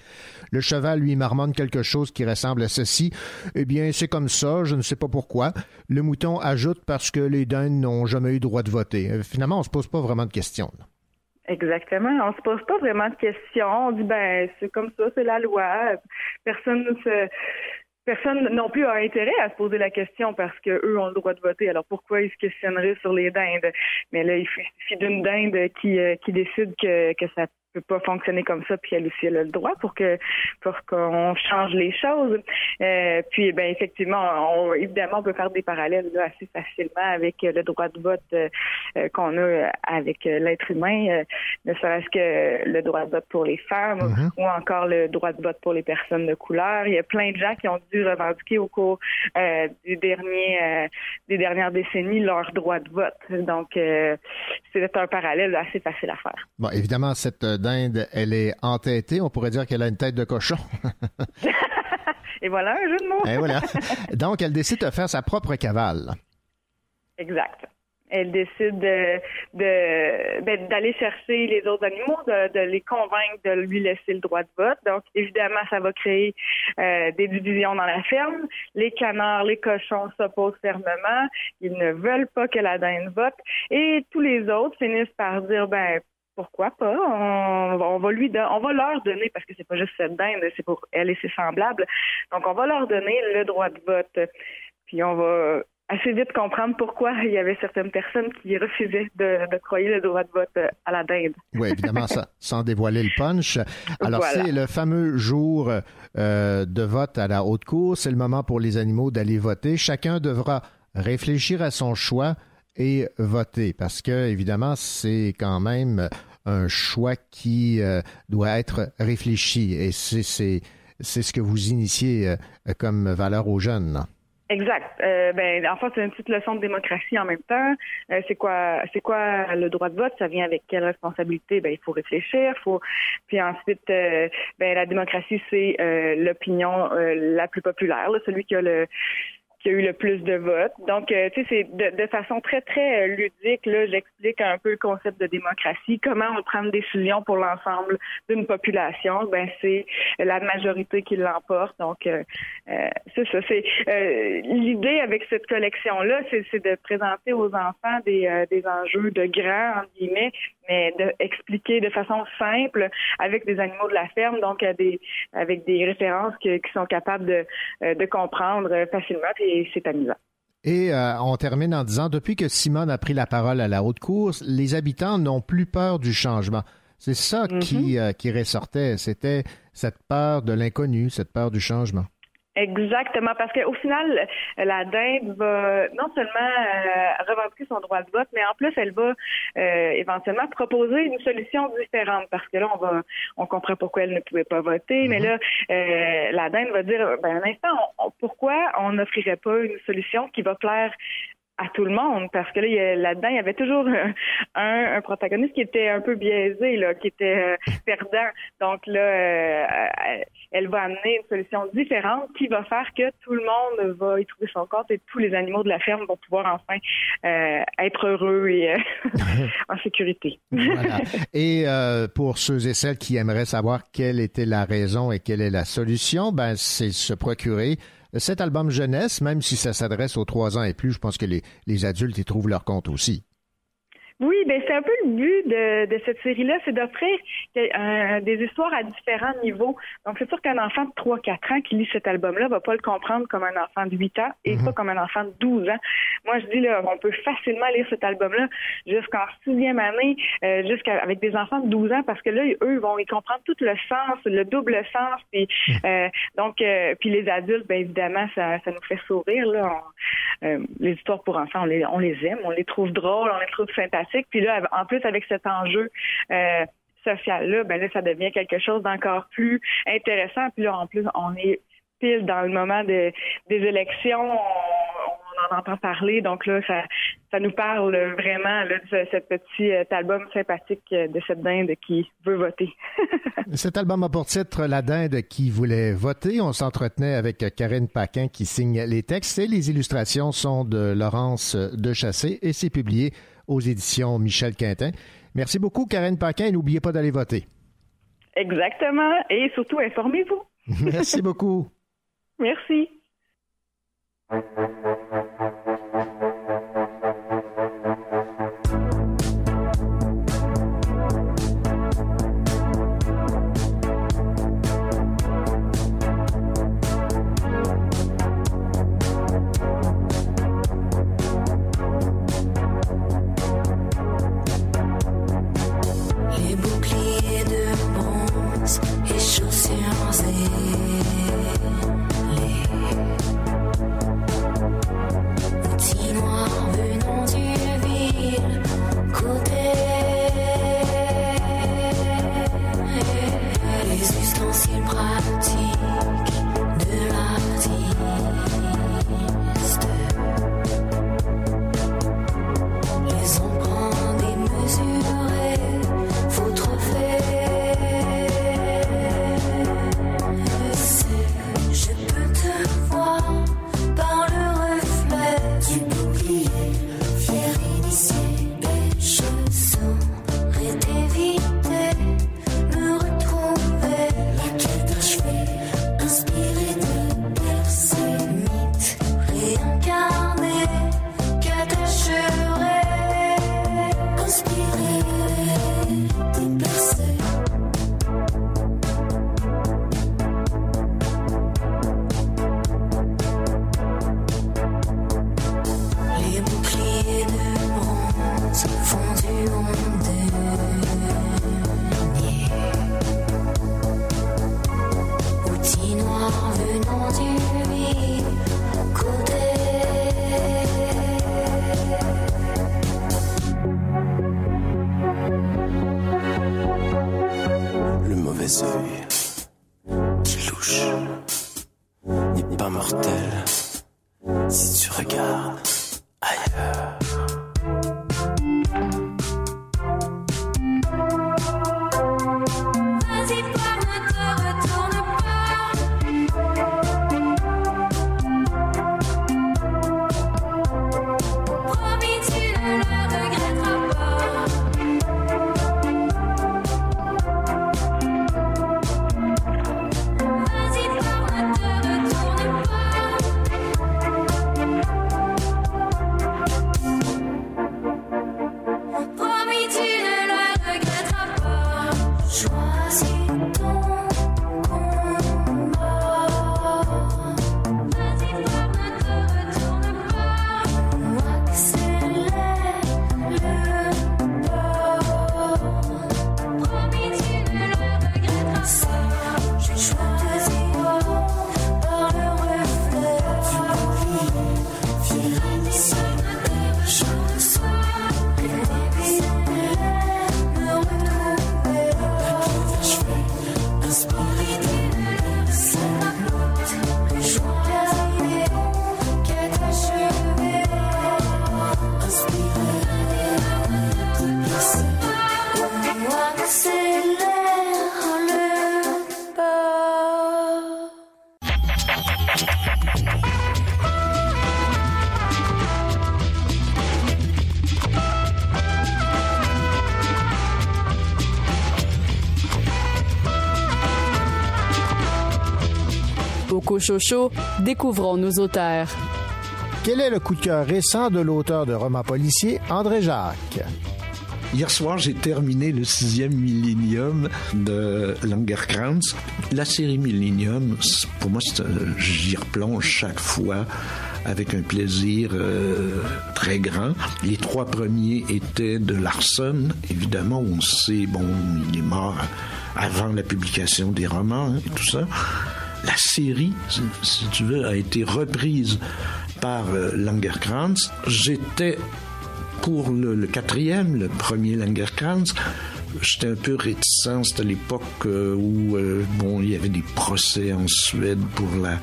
Le cheval lui marmonne quelque chose qui ressemble à ceci. Eh bien, c'est comme ça, je ne sais pas pourquoi. Le mouton ajoute parce que les dindes n'ont jamais eu droit de voter. Finalement, on se pose pas vraiment de questions. Exactement. On se pose pas vraiment de questions. On dit ben c'est comme ça, c'est la loi. Personne ne se personne non plus a intérêt à se poser la question parce que eux ont le droit de voter. Alors pourquoi ils se questionneraient sur les dindes? Mais là, il suffit d'une dinde qui euh, qui décide que que ça peut pas fonctionner comme ça, puis elle aussi elle a le droit pour que pour qu'on change les choses. Euh, puis ben effectivement, on, évidemment, on peut faire des parallèles là, assez facilement avec le droit de vote euh, qu'on a avec l'être humain, ne serait-ce que le droit de vote pour les femmes Mm-hmm. ou encore le droit de vote pour les personnes de couleur. Il y a plein de gens qui ont dû revendiquer au cours euh, du dernier euh, des dernières décennies leur droit de vote. Donc euh, c'est un parallèle assez facile à faire. Bon, évidemment, cette dinde, elle est entêtée. On pourrait dire qu'elle a une tête de cochon. Et voilà un jeu de mots. Et voilà. Donc, elle décide de faire sa propre cavale. Exact. Elle décide de, de ben, d'aller chercher les autres animaux, de, de, les convaincre de lui laisser le droit de vote. Donc, évidemment, ça va créer euh, des divisions dans la ferme. Les canards, les cochons s'opposent fermement. Ils ne veulent pas que la dinde vote. Et tous les autres finissent par dire, ben, pourquoi pas? On, on, va lui on va leur donner parce que c'est pas juste cette dinde c'est pour elle et ses semblables donc on va leur donner le droit de vote puis on va assez vite comprendre pourquoi il y avait certaines personnes qui refusaient de, de croyer le droit de vote à la dinde. Oui, évidemment, ça, sans dévoiler le punch. Alors, voilà. c'est le fameux jour euh, de vote à la haute cour. C'est le moment pour les animaux d'aller voter. Chacun devra réfléchir à son choix et voter parce que, évidemment, c'est quand même un choix qui euh, doit être réfléchi et c'est ce que vous initiez euh, comme valeur aux jeunes. Exact. Euh, ben, en fait, c'est une petite leçon de démocratie en même temps. C'est quoi, c'est quoi le droit de vote? Ça vient avec quelle responsabilité? Ben, il faut réfléchir. Faut. Puis ensuite, ben, la démocratie, c'est l'opinion la plus populaire, celui qui a le qui a eu le plus de votes. Donc, euh, tu sais, c'est de, de, façon très, très euh, ludique, là, j'explique un peu le concept de démocratie, comment on prend une décision pour l'ensemble d'une population? Ben, c'est la majorité qui l'emporte. Donc, euh, c'est ça. C'est l'idée avec cette collection-là, c'est de présenter aux enfants des, des enjeux de grands, entre guillemets, mais d'expliquer de façon simple avec des animaux de la ferme, donc des, avec des références qui sont capables de, de comprendre facilement et c'est amusant. Et euh, on termine en disant, depuis que Simone a pris la parole à la haute course, les habitants n'ont plus peur du changement. C'est ça qui, mm-hmm. euh, qui ressortait, c'était cette peur de l'inconnu, cette peur du changement. Exactement, parce qu'au final, la dinde va non seulement euh, revendiquer son droit de vote, mais en plus, elle va euh, éventuellement proposer une solution différente, parce que là, on va, on comprend pourquoi elle ne pouvait pas voter, mais là, euh, la dinde va dire, ben un instant, pourquoi on n'offrirait pas une solution qui va plaire à tout le monde parce que là là-dedans il y avait toujours un, un, protagoniste qui était un peu biaisé là qui était euh, perdant donc là euh, elle va amener une solution différente qui va faire que tout le monde va y trouver son compte et tous les animaux de la ferme vont pouvoir enfin euh, être heureux et en sécurité. voilà. Et pour ceux et celles qui aimeraient savoir quelle était la raison et quelle est la solution, ben c'est se procurer cet album jeunesse, même si ça s'adresse aux trois ans et plus, je pense que les, adultes y trouvent leur compte aussi. Oui, ben c'est un peu le but de, de cette série-là, c'est d'offrir euh, des histoires à différents niveaux. Donc c'est sûr qu'un enfant de 3-4 ans qui lit cet album-là va pas le comprendre comme un enfant de 8 ans et mhm. pas comme un enfant de 12 ans. Moi je dis là, on peut facilement lire cet album-là jusqu'en sixième année, euh, jusqu'avec des enfants de 12 ans parce que là eux vont y comprendre tout le sens, le double sens. Puis mhm. euh, donc euh, puis les adultes, bien évidemment ça, ça nous fait sourire là. Euh, les histoires pour enfants, on les, on les aime, on les trouve drôles, on les trouve sympathiques puis là, en plus, avec cet enjeu euh, social-là, ben là, ça devient quelque chose d'encore plus intéressant. Puis là, en plus, on est pile dans le moment des élections. On, en entend parler. Donc là, ça, nous parle vraiment de ce, petit euh, album sympathique de cette dinde qui veut voter. cet album a pour titre La dinde qui voulait voter. On s'entretenait avec Karine Paquin qui signe les textes et les illustrations sont de Laurence Dechassé et c'est publié aux éditions Michel Quintin. Merci beaucoup, Karen Paquin, et n'oubliez pas d'aller voter. Exactement, et surtout informez-vous. Merci beaucoup. Merci. Découvrons nos auteurs. Quel est le coup de cœur récent de l'auteur de romans policiers, André Jacques? Hier soir, j'ai terminé le sixième millénium de Langerkrantz. La série Millennium, pour moi, j'y replonge chaque fois avec un plaisir euh, très grand. Les trois premiers étaient de Larson, évidemment, on sait, bon, il est mort avant la publication des romans hein, et tout ça la série, si, tu veux, a été reprise par euh. J'étais pour le, quatrième, le premier Langerkrantz. J'étais un peu réticent, c'était l'époque euh, où euh, bon, il y avait des procès en Suède pour la,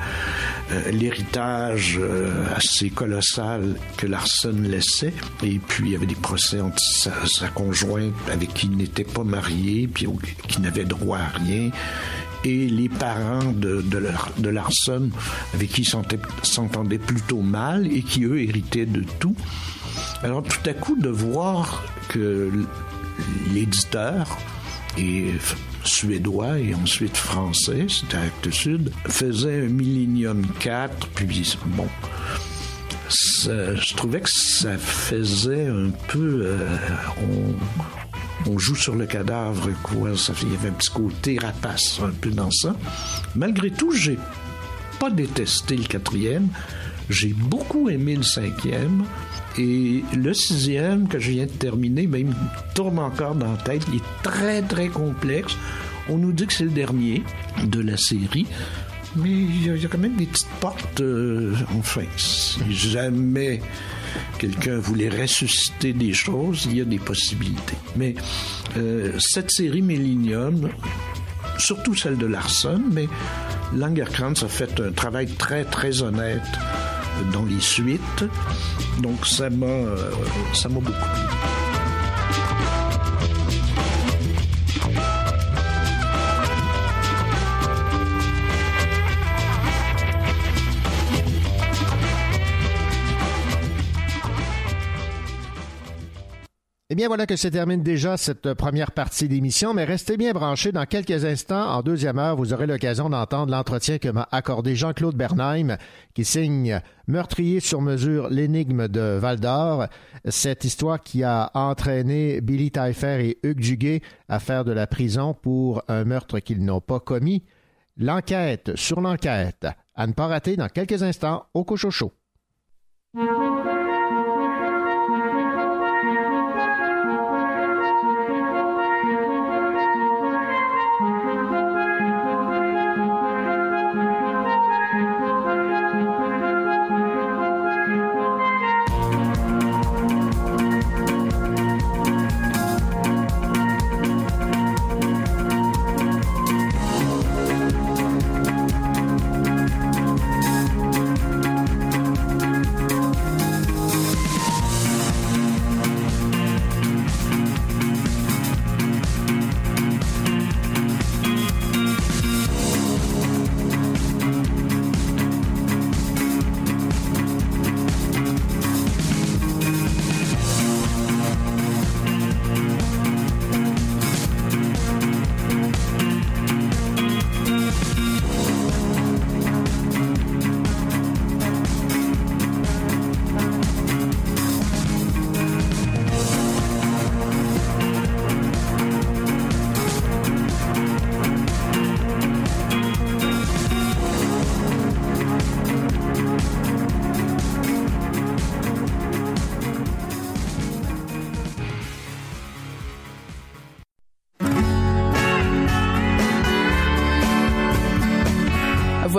l'héritage assez colossal que Larson laissait. Et puis il y avait des procès entre sa, sa conjointe avec qui il n'était pas marié, puis qui n'avait droit à rien et les parents de, Larson, avec qui s'entendaient plutôt mal et qui, eux, héritaient de tout. Alors, tout à coup, de voir que l'éditeur, suédois et ensuite français, c'était Actes Sud, faisait un Millennium 4, puis bon, je trouvais que ça faisait un peu... Euh, on joue sur le cadavre, quoi. Ça, il y avait un petit côté rapace un peu dans ça. Malgré tout, j'ai pas détesté le quatrième. J'ai beaucoup aimé le cinquième. Et le sixième, que je viens de terminer, ben, tourne encore dans la tête. Il est très, très complexe. On nous dit que c'est le dernier de la série. Mais il y, a, quand même des petites portes. Euh, enfin, si jamais quelqu'un voulait ressusciter des choses, il y a des possibilités. Mais euh, cette série Millennium, surtout celle de Larson, mais Langerkrantz a fait un travail très très honnête dans les suites, donc ça m'a euh, ça m'a beaucoup plu. Eh bien, voilà que se termine déjà cette première partie d'émission, mais restez bien branchés. Dans quelques instants, en deuxième heure, vous aurez l'occasion d'entendre l'entretien que m'a accordé Jean-Claude Bernheim, qui signe Meurtrier sur mesure, l'énigme de Val d'Or. Cette histoire qui a entraîné Billy Taillefer et Hugues Duguay à faire de la prison pour un meurtre qu'ils n'ont pas commis. L'enquête sur l'enquête. À ne pas rater dans quelques instants au Cochocho.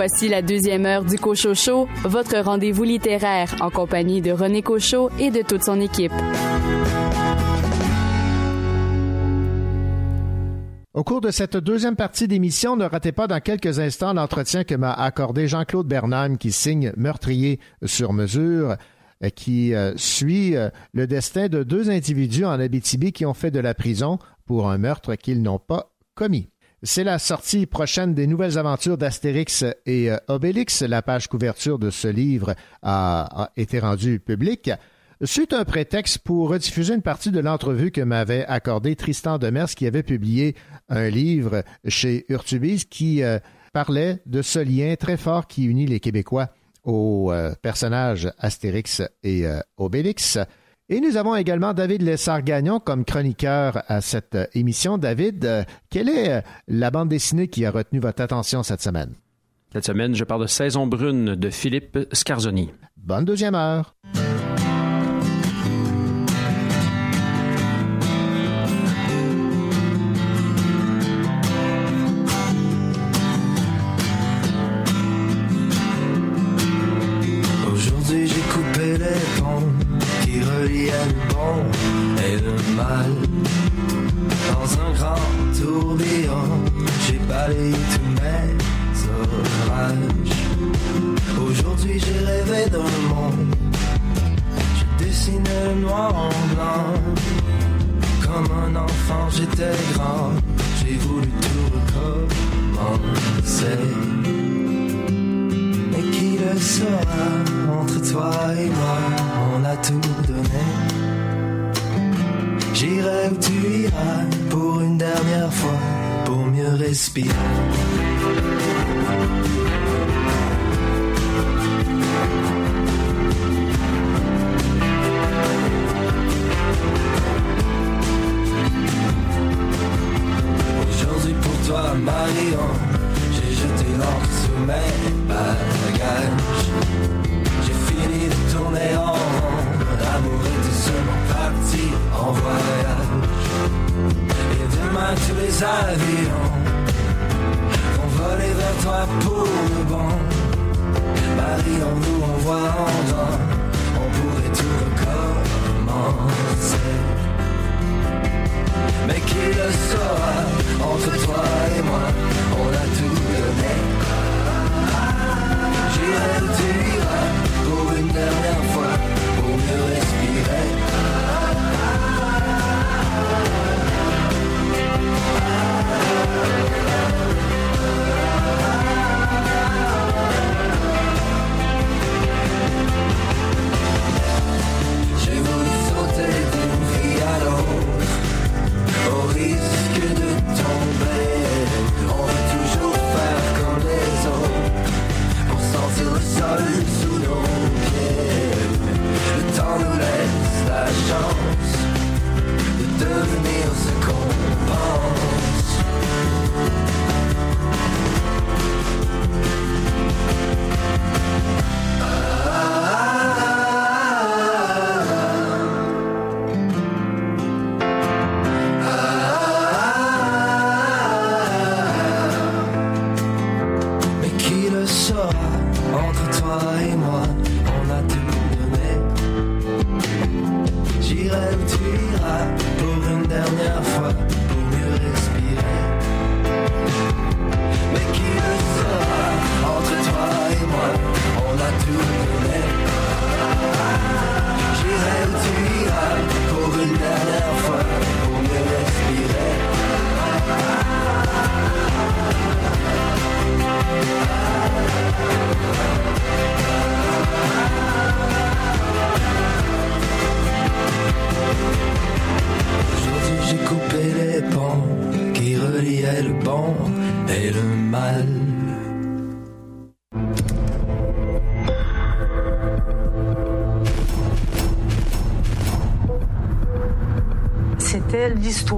Voici la deuxième heure du Cochocho, votre rendez-vous littéraire en compagnie de René Cochot et de toute son équipe. Au cours de cette deuxième partie d'émission, ne ratez pas dans quelques instants l'entretien que m'a accordé Jean-Claude Bernheim qui signe Meurtrier sur mesure. qui suit le destin de deux individus en Abitibi qui ont fait de la prison pour un meurtre qu'ils n'ont pas commis. C'est la sortie prochaine des nouvelles aventures d'Astérix et Obélix. La page couverture de ce livre a, été rendue publique. C'est un prétexte pour rediffuser une partie de l'entrevue que m'avait accordé Tristan Demers, qui avait publié un livre chez Urtubise qui parlait de ce lien très fort qui unit les Québécois aux euh, personnages Astérix et euh, Obélix. Et nous avons également David Lessard-Gagnon comme chroniqueur à cette euh, émission. David, quelle est la bande dessinée qui a retenu votre attention cette semaine? Cette semaine, je parle de Saison brune de Philippe Scarzoni. Bonne deuxième heure.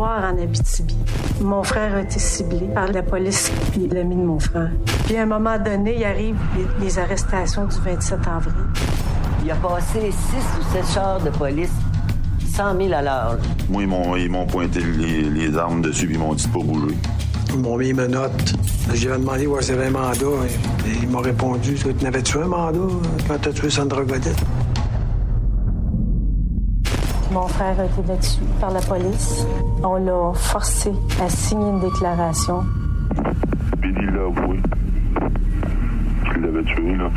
En Abitibi. Mon frère a été ciblé par la police puis l'ami de mon frère. Puis à un moment donné, il arrive les, arrestations du 27 avril. Il a passé 6 ou 7 chars de police, 100 000 à l'heure. Moi, ils m'ont pointé les, armes dessus puis ils m'ont dit de pas bouger. Ils m'ont mis une note. J'ai demandé où c'était un mandat et, ils m'ont répondu Tu n'avais-tu un mandat quand tu as tué Sandra Godet mon frère a été battu par la police. On l'a forcé à signer une déclaration. Billy l'a avoué. Tu l'avais tué, là.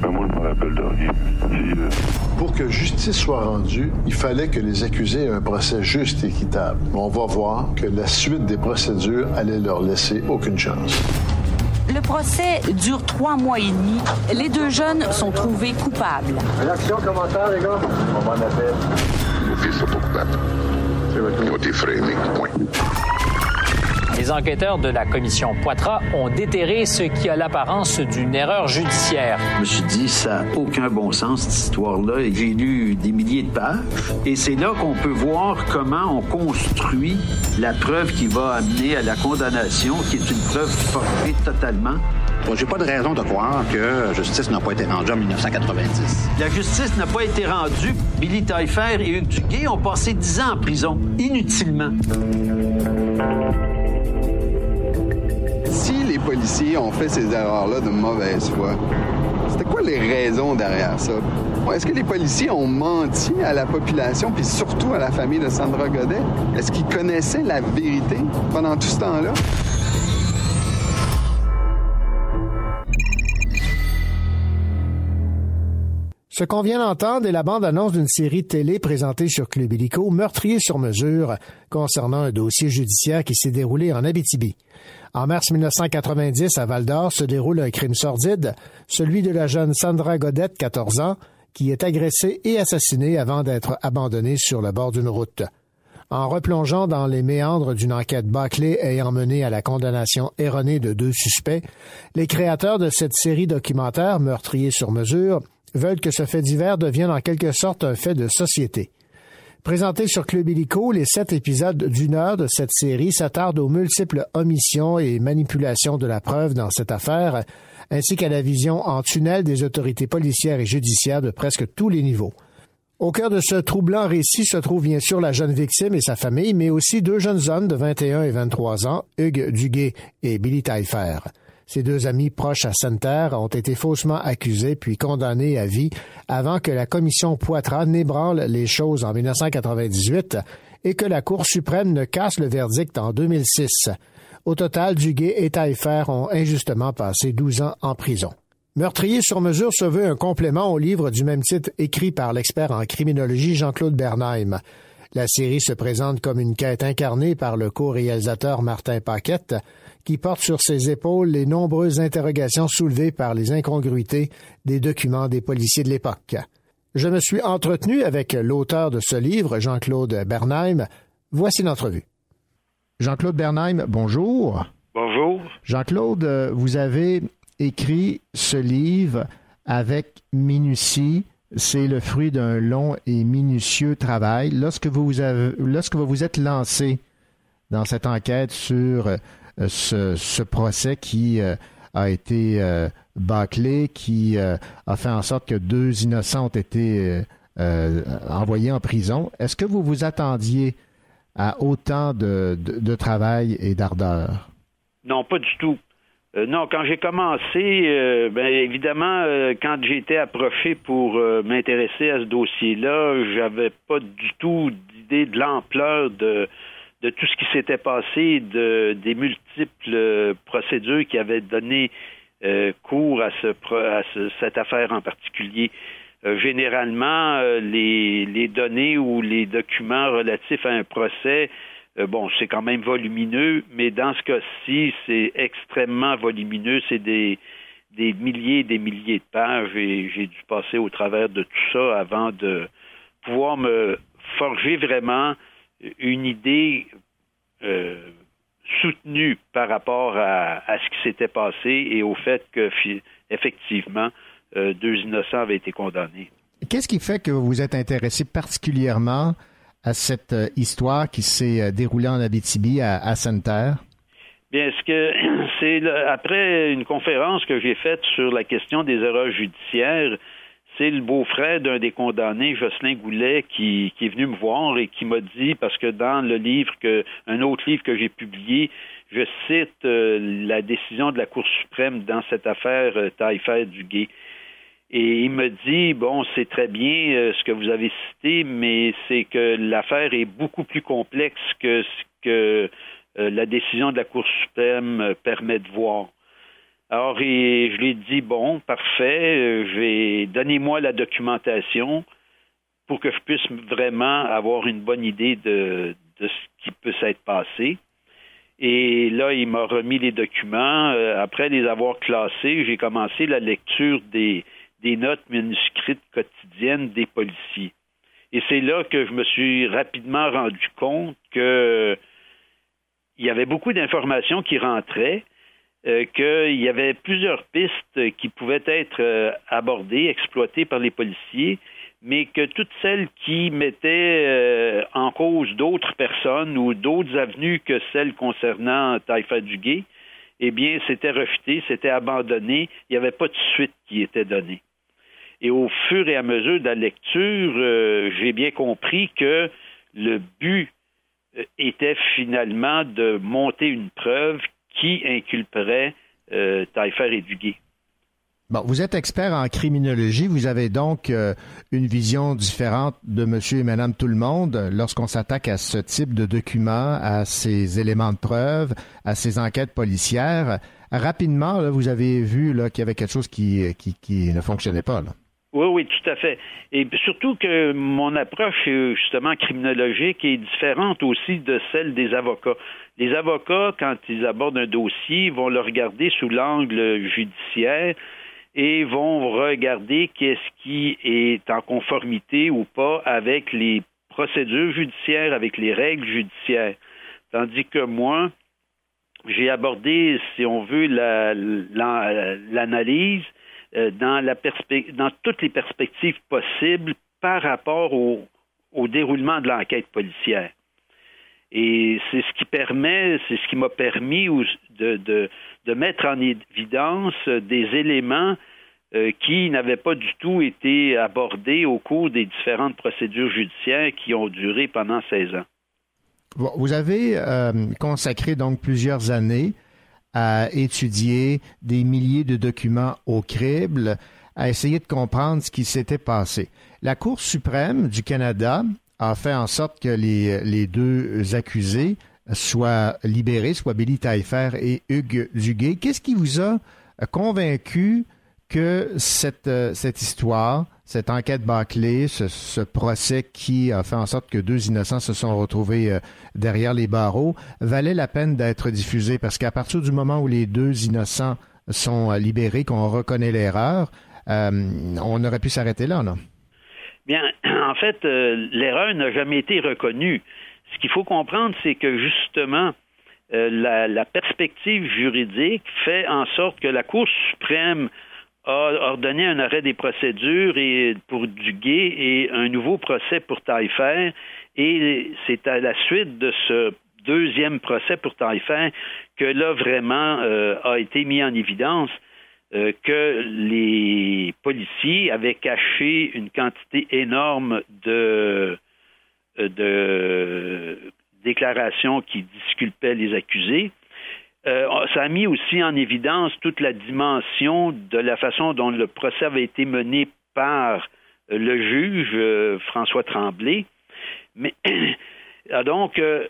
Ben, moi, je me rappelle de rien. euh, Pour que justice soit rendue, il fallait que les accusés aient un procès juste et équitable. On va voir que la suite des procédures allait leur laisser aucune chance. Le procès dure trois mois et demi. Les deux jeunes sont trouvés coupables. Réaction, commentaire, les gars? On m'en appelle. Noticia pour battre. Toi, t'es freiné. Point. Les enquêteurs de la commission Poitras ont déterré ce qui a l'apparence d'une erreur judiciaire. Je me suis dit, ça n'a aucun bon sens, cette histoire-là. J'ai lu des milliers de pages. Et c'est là qu'on peut voir comment on construit la preuve qui va amener à la condamnation, qui est une preuve forgée totalement. Bon, j'ai pas de raison de croire que la justice n'a pas été rendue en 1990. La justice n'a pas été rendue. Billy Taillefer et Hugues Duguay ont passé dix ans en prison, inutilement. Policiers ont fait ces erreurs-là de mauvaise foi, c'était quoi les raisons derrière ça? Est-ce que les policiers ont menti à la population, puis surtout à la famille de Sandra Godet? Est-ce qu'ils connaissaient la vérité pendant tout ce temps-là? Ce qu'on vient d'entendre est la bande-annonce d'une série télé présentée sur Club Illico, Meurtrier sur mesure, concernant un dossier judiciaire qui s'est déroulé en Abitibi. En mars 1990, à Val-d'Or, se déroule un crime sordide, celui de la jeune Sandra Godette, 14 ans, qui est agressée et assassinée avant d'être abandonnée sur le bord d'une route. En replongeant dans les méandres d'une enquête bâclée ayant mené à la condamnation erronée de deux suspects, les créateurs de cette série documentaire Meurtrier sur mesure veulent que ce fait divers devienne en quelque sorte un fait de société. Présenté sur Club Illico, les sept épisodes d'une heure de cette série s'attardent aux multiples omissions et manipulations de la preuve dans cette affaire, ainsi qu'à la vision en tunnel des autorités policières et judiciaires de presque tous les niveaux. Au cœur de ce troublant récit se trouve bien sûr la jeune victime et sa famille, mais aussi deux jeunes hommes de 21 et 23 ans, Hugues Duguay et Billy Taillefer. Ces deux amis proches à Sainte-Terre ont été faussement accusés puis condamnés à vie avant que la commission Poitras n'ébranle les choses en 1998 et que la Cour suprême ne casse le verdict en 2006. Au total, Duguay et Taillefer ont injustement passé 12 ans en prison. Meurtrier sur mesure se veut un complément au livre du même titre écrit par l'expert en criminologie Jean-Claude Bernheim. La série se présente comme une quête incarnée par le co-réalisateur Martin Paquette, qui porte sur ses épaules les nombreuses interrogations soulevées par les incongruités des documents des policiers de l'époque. Je me suis entretenu avec l'auteur de ce livre, Jean-Claude Bernheim. Voici l'entrevue. Jean-Claude Bernheim, bonjour. Bonjour. Jean-Claude, vous avez écrit ce livre avec minutie. C'est le fruit d'un long et minutieux travail. Lorsque vous vous, avez, lorsque vous vous êtes lancé dans cette enquête sur ce, ce, procès qui euh, a été euh, bâclé, qui euh, a fait en sorte que deux innocents ont été euh, envoyés en prison. Est-ce que vous vous attendiez à autant de, travail et d'ardeur? Non, pas du tout. Euh, non, quand j'ai commencé, euh, ben évidemment, euh, quand j'ai été approché pour m'intéresser à ce dossier-là, j'avais pas du tout d'idée de l'ampleur de, de tout ce qui s'était passé, de, des multiples procédures qui avaient donné cours à, ce, à ce, cette affaire en particulier. généralement, les, les données ou les documents relatifs à un procès euh, bon, c'est quand même volumineux, mais dans ce cas-ci, c'est extrêmement volumineux. C'est des, des milliers et des milliers de pages et j'ai dû passer au travers de tout ça avant de pouvoir me forger vraiment une idée euh, soutenue par rapport à, à ce qui s'était passé et au fait que, effectivement, euh, deux innocents avaient été condamnés. Qu'est-ce qui fait que vous vous êtes intéressé particulièrement à cette euh, histoire qui s'est déroulée en Abitibi à, à Sainte-Terre? Bien, ce que c'est après une conférence que j'ai faite sur la question des erreurs judiciaires, c'est le beau-frère d'un des condamnés, Jocelyn Goulet, qui, est venu me voir et qui m'a dit, parce que dans le livre que un autre livre que j'ai publié, je cite euh, la décision de la Cour suprême dans cette affaire euh, Taillefer-Duguay. Et il me dit, bon, c'est très bien euh, ce que vous avez cité, mais c'est que l'affaire est beaucoup plus complexe que ce que euh, la décision de la Cour suprême permet de voir. Alors, je lui ai dit, bon, parfait, euh, donnez-moi la documentation pour que je puisse vraiment avoir une bonne idée de, de ce qui peut s'être passé. Et là, il m'a remis les documents. Euh, après les avoir classés, j'ai commencé la lecture des, des notes manuscrites quotidiennes des policiers. Et c'est là que je me suis rapidement rendu compte que il y avait beaucoup d'informations qui rentraient, euh, qu'il y avait plusieurs pistes qui pouvaient être euh, abordées, exploitées par les policiers, mais que toutes celles qui mettaient euh, en cause d'autres personnes ou d'autres avenues que celles concernant Taïfa Duguay, eh bien, c'était rejeté, c'était abandonné, il n'y avait pas de suite qui était donnée. Et au fur et à mesure de la lecture, j'ai bien compris que le but était finalement de monter une preuve qui inculperait euh, Taillefer et. Bon, vous êtes expert en criminologie. Vous avez donc euh, une vision différente de monsieur et madame tout le monde lorsqu'on s'attaque à ce type de documents, à ces éléments de preuve, à ces enquêtes policières. Rapidement, là, vous avez vu qu'il y avait quelque chose qui, qui, qui ne fonctionnait pas. Là. Oui, oui, tout à fait. Et surtout que mon approche, justement, criminologique est différente aussi de celle des avocats. Les avocats, quand ils abordent un dossier, vont le regarder sous l'angle judiciaire et vont regarder qu'est-ce qui est en conformité ou pas avec les procédures judiciaires, avec les règles judiciaires. Tandis que moi, j'ai abordé, si on veut, l'analyse euh, dans, la dans toutes les perspectives possibles par rapport au, déroulement de l'enquête policière. Et c'est ce qui permet, c'est ce qui m'a permis de, mettre en évidence des éléments euh, qui n'avaient pas du tout été abordés au cours des différentes procédures judiciaires qui ont duré pendant 16 ans. Vous avez euh, consacré donc plusieurs années à étudier des milliers de documents au crible, à essayer de comprendre ce qui s'était passé. La Cour suprême du Canada a fait en sorte que les, deux accusés soient libérés, soit Billy Taillefer et Hugues Duguay. Qu'est-ce qui vous a convaincu que cette, cette histoire, cette enquête bâclée, ce, procès qui a fait en sorte que deux innocents se sont retrouvés euh, derrière les barreaux, valait la peine d'être diffusé parce qu'à partir du moment où les deux innocents sont euh, libérés, qu'on reconnaît l'erreur, euh, on aurait pu s'arrêter là, non? Bien, en fait, l'erreur n'a jamais été reconnue. Ce qu'il faut comprendre, c'est que justement, la, perspective juridique fait en sorte que la Cour suprême a ordonné un arrêt des procédures et pour Duguay et un nouveau procès pour Taillefer. Et c'est à la suite de ce deuxième procès pour Taillefer que là vraiment euh, a été mis en évidence euh, que les policiers avaient caché une quantité énorme de, euh, de déclarations qui disculpaient les accusés. Euh, ça a mis aussi en évidence toute la dimension de la façon dont le procès avait été mené par le juge euh, François Tremblay. Mais donc, euh,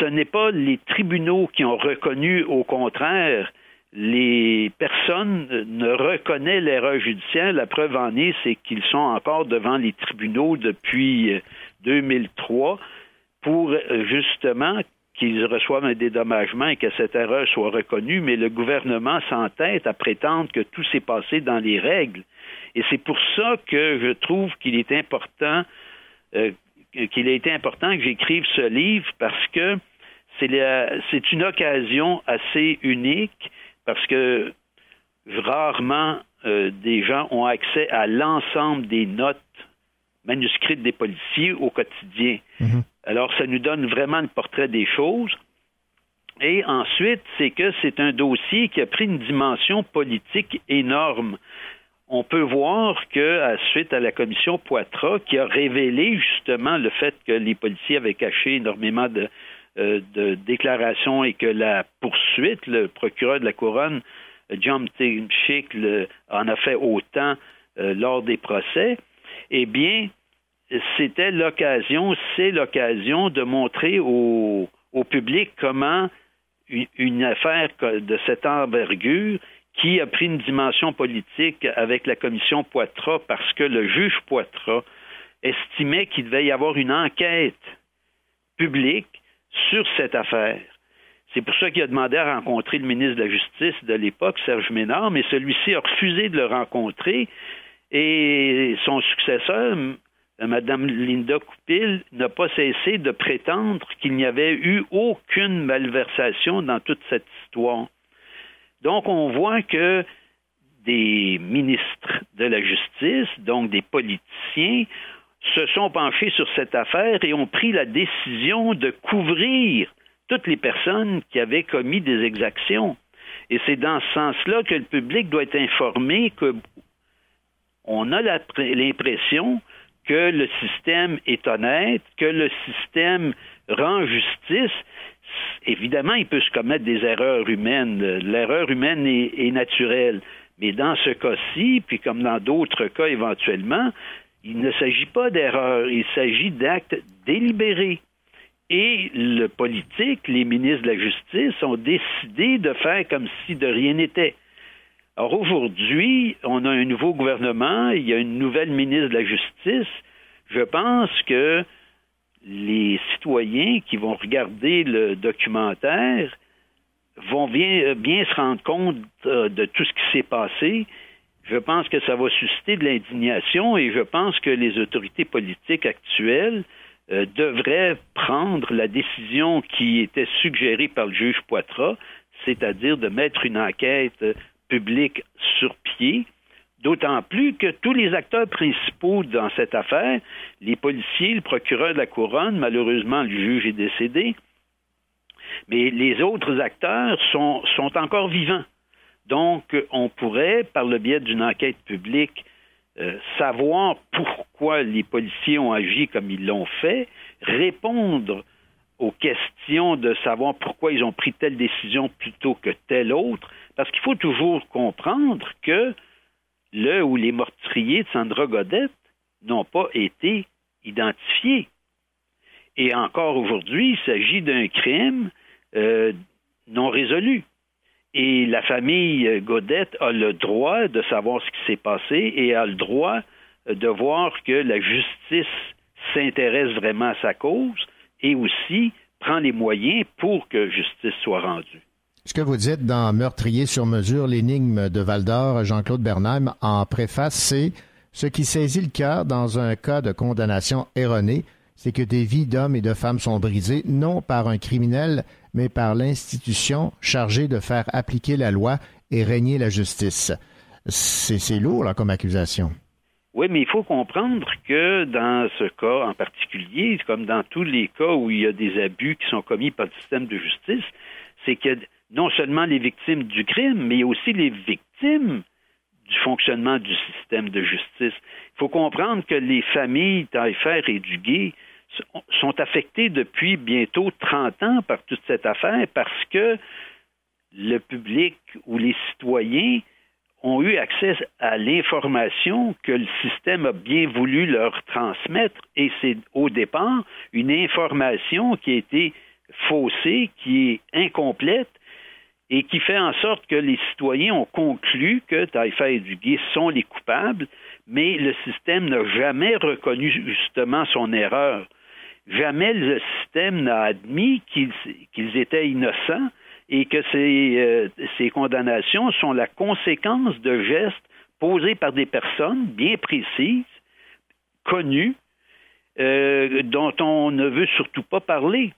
ce n'est pas les tribunaux qui ont reconnu, au contraire, les personnes ne reconnaissent l'erreur judiciaire. La preuve en est, c'est qu'ils sont encore devant les tribunaux depuis 2003 pour justement qu'ils reçoivent un dédommagement et que cette erreur soit reconnue, mais le gouvernement s'entête à prétendre que tout s'est passé dans les règles. Et c'est pour ça que je trouve qu'il est important, euh, qu'il a été important que j'écrive ce livre parce que c'est une occasion assez unique parce que rarement euh, des gens ont accès à l'ensemble des notes manuscrites des policiers au quotidien. Mm-hmm. Alors, ça nous donne vraiment le portrait des choses. Et ensuite, c'est que c'est un dossier qui a pris une dimension politique énorme. On peut voir que, suite à la commission Poitras, qui a révélé justement le fait que les policiers avaient caché énormément de, euh, déclarations et que la poursuite, le procureur de la couronne, John Schick, en a fait autant euh, lors des procès, eh bien, c'était l'occasion, c'est l'occasion de montrer au, public comment une, affaire de cette envergure qui a pris une dimension politique avec la commission Poitras parce que le juge Poitras estimait qu'il devait y avoir une enquête publique sur cette affaire. C'est pour ça qu'il a demandé à rencontrer le ministre de la Justice de l'époque, Serge Ménard, mais celui-ci a refusé de le rencontrer et son successeur, Mme Linda Coupil, n'a pas cessé de prétendre qu'il n'y avait eu aucune malversation dans toute cette histoire. Donc, on voit que des ministres de la Justice, donc des politiciens, se sont penchés sur cette affaire et ont pris la décision de couvrir toutes les personnes qui avaient commis des exactions. Et c'est dans ce sens-là que le public doit être informé que on a l'impression que le système est honnête, que le système rend justice. Évidemment, il peut se commettre des erreurs humaines. L'erreur humaine est, naturelle. Mais dans ce cas-ci, puis comme dans d'autres cas éventuellement, il ne s'agit pas d'erreur, il s'agit d'actes délibérés. Et le politique, les ministres de la Justice ont décidé de faire comme si de rien n'était. Alors aujourd'hui, on a un nouveau gouvernement, il y a une nouvelle ministre de la Justice. Je pense que les citoyens qui vont regarder le documentaire vont bien, bien se rendre compte euh, de tout ce qui s'est passé. Je pense que ça va susciter de l'indignation et je pense que les autorités politiques actuelles euh, devraient prendre la décision qui était suggérée par le juge Poitras, c'est-à-dire de mettre une enquête publique sur pied, d'autant plus que tous les acteurs principaux dans cette affaire, les policiers, le procureur de la couronne, malheureusement le juge est décédé, mais les autres acteurs sont, sont encore vivants. Donc, on pourrait, par le biais d'une enquête publique, euh, savoir pourquoi les policiers ont agi comme ils l'ont fait, répondre aux questions de savoir pourquoi ils ont pris telle décision plutôt que telle autre, parce qu'il faut toujours comprendre que le ou les meurtriers de Sandra Godette n'ont pas été identifiés. Et encore aujourd'hui, il s'agit d'un crime euh, non résolu. Et la famille Godette a le droit de savoir ce qui s'est passé et a le droit de voir que la justice s'intéresse vraiment à sa cause et aussi prend les moyens pour que justice soit rendue. Ce que vous dites dans Meurtrier sur mesure, l'énigme de Val d'Or, Jean-Claude Bernheim, en préface, c'est ce qui saisit le cœur dans un cas de condamnation erronée, c'est que des vies d'hommes et de femmes sont brisées, non par un criminel, mais par l'institution chargée de faire appliquer la loi et régner la justice. C'est lourd, là, comme accusation. Oui, mais il faut comprendre que dans ce cas en particulier, comme dans tous les cas où il y a des abus qui sont commis par le système de justice, c'est que non seulement les victimes du crime, mais aussi les victimes du fonctionnement du système de justice. Il faut comprendre que les familles Taillefer et Duguay sont affectées depuis bientôt 30 ans par toute cette affaire parce que le public ou les citoyens ont eu accès à l'information que le système a bien voulu leur transmettre et c'est au départ une information qui a été faussée, qui est incomplète et qui fait en sorte que les citoyens ont conclu que Taillefer et Duguay sont les coupables, mais le système n'a jamais reconnu justement son erreur. Jamais le système n'a admis qu'ils étaient innocents et que ces, euh, ces, condamnations sont la conséquence de gestes posés par des personnes bien précises, connues, euh, dont on ne veut surtout pas parler.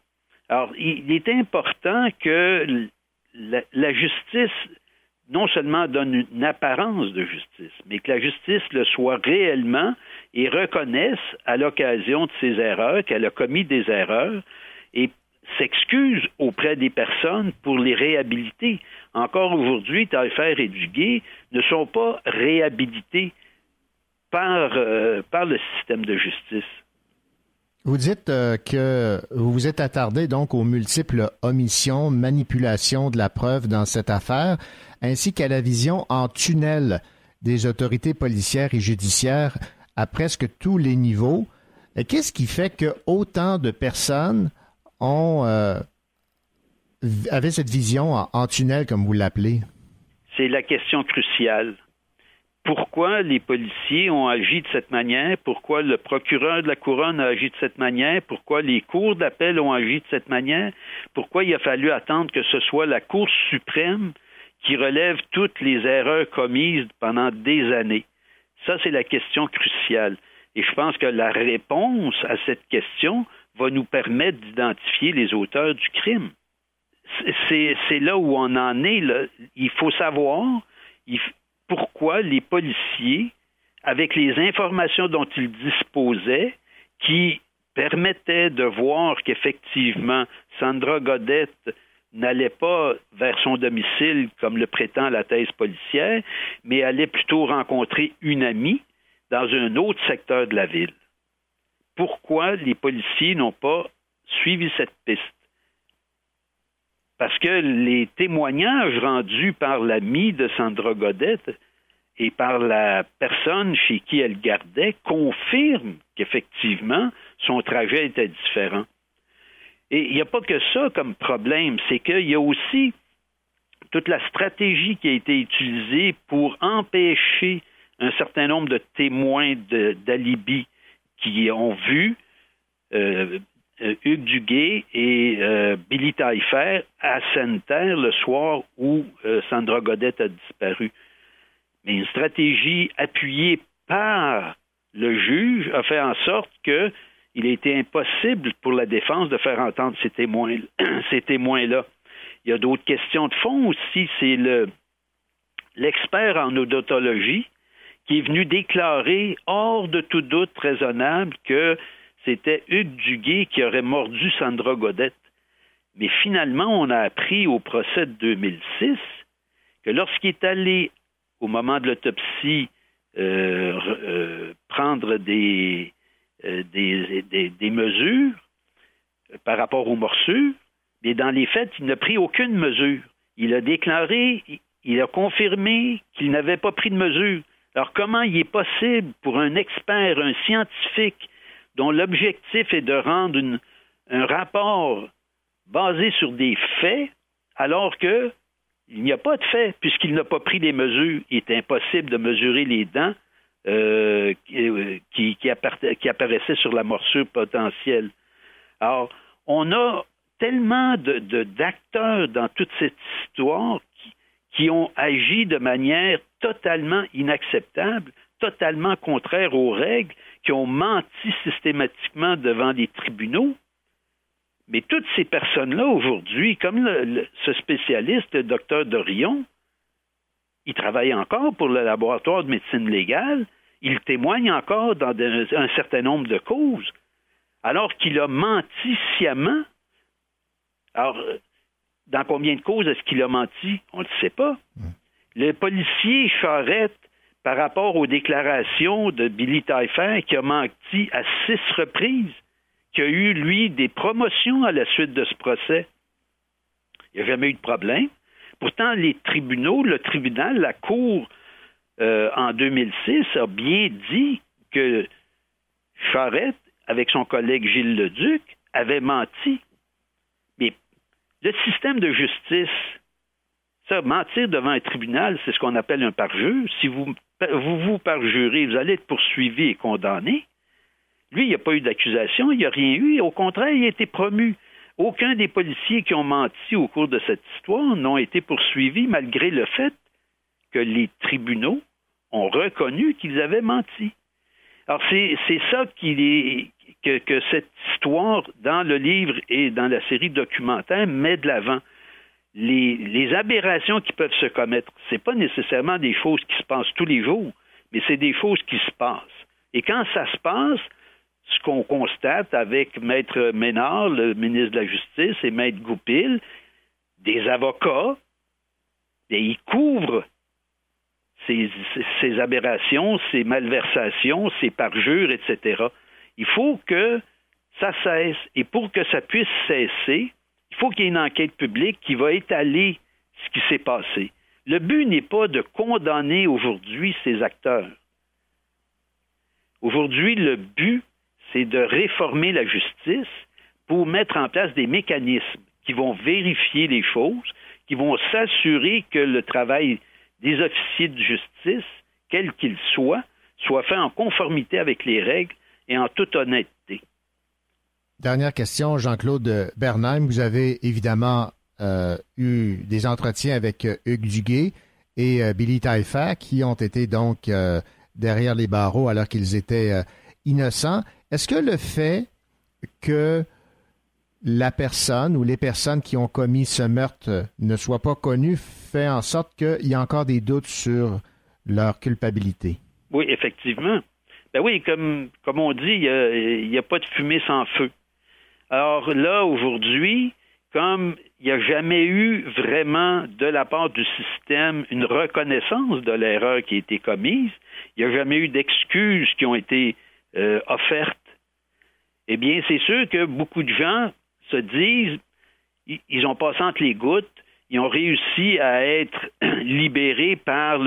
Alors, il est important que la, justice non seulement donne une apparence de justice, mais que la justice le soit réellement et reconnaisse à l'occasion de ses erreurs qu'elle a commis des erreurs et s'excuse auprès des personnes pour les réhabiliter. Encore aujourd'hui, Taillefer et Duguay ne sont pas réhabilités par, euh, par le système de justice. Vous dites euh, que vous vous êtes attardé donc aux multiples omissions, manipulations de la preuve dans cette affaire, ainsi qu'à la vision en tunnel des autorités policières et judiciaires à presque tous les niveaux. Qu'est-ce qui fait que autant de personnes ont euh, avaient cette vision en, tunnel, comme vous l'appelez? c'est la question cruciale. Pourquoi les policiers ont agi de cette manière? Pourquoi le procureur de la couronne a agi de cette manière? Pourquoi les cours d'appel ont agi de cette manière? Pourquoi il a fallu attendre que ce soit la Cour suprême qui relève toutes les erreurs commises pendant des années? Ça, c'est la question cruciale. Et je pense que la réponse à cette question va nous permettre d'identifier les auteurs du crime. C'est là où on en est. Là. Il faut savoir pourquoi les policiers, avec les informations dont ils disposaient, qui permettaient de voir qu'effectivement Sandra Godette n'allait pas vers son domicile comme le prétend la thèse policière, mais allait plutôt rencontrer une amie dans un autre secteur de la ville. Pourquoi les policiers n'ont pas suivi cette piste? Parce que les témoignages rendus par l'ami de Sandra Godette et par la personne chez qui elle gardait confirment qu'effectivement son trajet était différent. Et il n'y a pas que ça comme problème, c'est qu'il y a aussi toute la stratégie qui a été utilisée pour empêcher un certain nombre de témoins d'alibi qui ont vu euh, euh, Hugues Duguay et euh, Billy Taillefer à Sainte-Terre le soir où Sandra Godette a disparu. Mais une stratégie appuyée par le juge a fait en sorte que il a été impossible pour la défense de faire entendre ces témoins, ces témoins-là. Il y a d'autres questions de fond aussi. C'est le l'expert en odontologie qui est venu déclarer hors de tout doute raisonnable que c'était Hugues Duguay qui aurait mordu Sandra Godette. Mais finalement, on a appris au procès de 2006 que lorsqu'il est allé, au moment de l'autopsie, euh, euh, prendre des, euh, mesures par rapport aux morsures, mais dans les faits, il n'a pris aucune mesure. Il a déclaré, il a confirmé qu'il n'avait pas pris de mesure. Alors comment il est possible pour un expert, un scientifique, dont l'objectif est de rendre un rapport basé sur des faits, alors que il n'y a pas de faits, puisqu'il n'a pas pris des mesures. Il est impossible de mesurer les dents euh, qui, qui, apparaissaient sur la morsure potentielle. Alors, on a tellement d'acteurs dans toute cette histoire qui ont agi de manière totalement inacceptable, totalement contraire aux règles, qui ont menti systématiquement devant les tribunaux. Mais toutes ces personnes-là, aujourd'hui, comme ce spécialiste, le docteur Dorion, il travaille encore pour le laboratoire de médecine légale, il témoigne encore dans un certain nombre de causes, alors qu'il a menti sciemment. Alors, dans combien de causes est-ce qu'il a menti? On ne le sait pas. Le policier Charette, par rapport aux déclarations de Billy Taillefer, qui a menti à six reprises, qui a eu, lui, des promotions à la suite de ce procès, il n'y a jamais eu de problème. Pourtant, les tribunaux, le tribunal, la Cour, euh, en 2006, a bien dit que Charette, avec son collègue Gilles Leduc, avait menti. Le système de justice, ça, mentir devant un tribunal, c'est ce qu'on appelle un parjure. Si vous vous, vous parjurez, vous allez être poursuivi et condamné. Lui, il n'y a pas eu d'accusation, il n'y a rien eu. Au contraire, il a été promu. Aucun des policiers qui ont menti au cours de cette histoire n'ont été poursuivis malgré le fait que les tribunaux ont reconnu qu'ils avaient menti. Alors, c'est ça qui est, que, cette histoire, dans le livre et dans la série documentaire, met de l'avant. Les, aberrations qui peuvent se commettre, ce n'est pas nécessairement des choses qui se passent tous les jours, mais c'est des choses qui se passent. Et quand ça se passe, ce qu'on constate avec Maître Ménard, le ministre de la Justice, et Maître Goupil, des avocats, et ils couvrent ces, ces, aberrations, ces malversations, ces parjures, etc. Il faut que ça cesse. Et pour que ça puisse cesser, il faut qu'il y ait une enquête publique qui va étaler ce qui s'est passé. Le but n'est pas de condamner aujourd'hui ces acteurs. Aujourd'hui, le but, c'est de réformer la justice pour mettre en place des mécanismes qui vont vérifier les choses, qui vont s'assurer que le travail des officiers de justice, quels qu'ils soient, soit fait en conformité avec les règles et en toute honnêteté. Dernière question, Jean-Claude Bernheim. Vous avez évidemment euh, eu des entretiens avec euh, Hugues Duguay et euh, Billy Taillefer qui ont été donc derrière les barreaux alors qu'ils étaient innocents. Est-ce que le fait que la personne ou les personnes qui ont commis ce meurtre ne soient pas connues fait en sorte qu'il y a encore des doutes sur leur culpabilité? Oui, effectivement. Ben oui, comme on dit, il n'y a, pas de fumée sans feu. Alors là, aujourd'hui, comme il n'y a jamais eu vraiment de la part du système une reconnaissance de l'erreur qui a été commise, il n'y a jamais eu d'excuses qui ont été euh, offertes, eh bien, c'est sûr que beaucoup de gens se disent, ils ont passé entre les gouttes, ils ont réussi à être libérés par,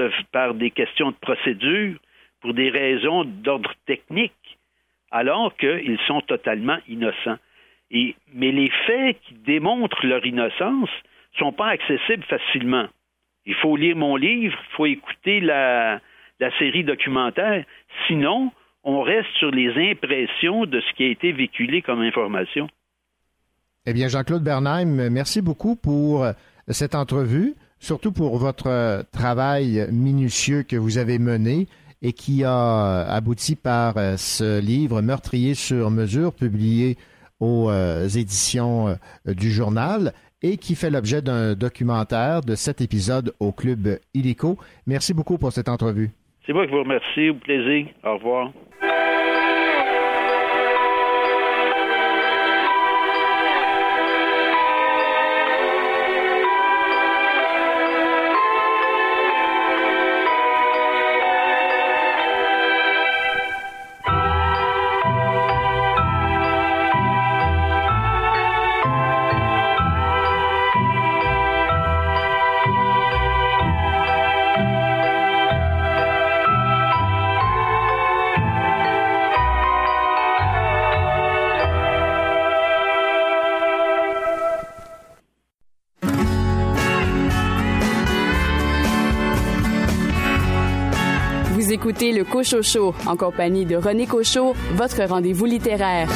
des questions de procédure pour des raisons d'ordre technique, alors qu'ils sont totalement innocents mais les faits qui démontrent leur innocence ne sont pas accessibles facilement. Il faut lire mon livre, il faut écouter la, série documentaire. Sinon, on reste sur les impressions de ce qui a été véhiculé comme information. Eh bien, Jean-Claude Bernheim, merci beaucoup pour cette entrevue, surtout pour votre travail minutieux que vous avez mené et qui a abouti par ce livre Meurtrier sur mesure, publié aux euh, éditions euh, du journal et qui fait l'objet d'un documentaire de cet épisode au Club Illico. Merci beaucoup pour cette entrevue. C'est moi qui vous remercie. Au plaisir. Au revoir. Le Cochocho en compagnie de René Cochot, votre rendez-vous littéraire.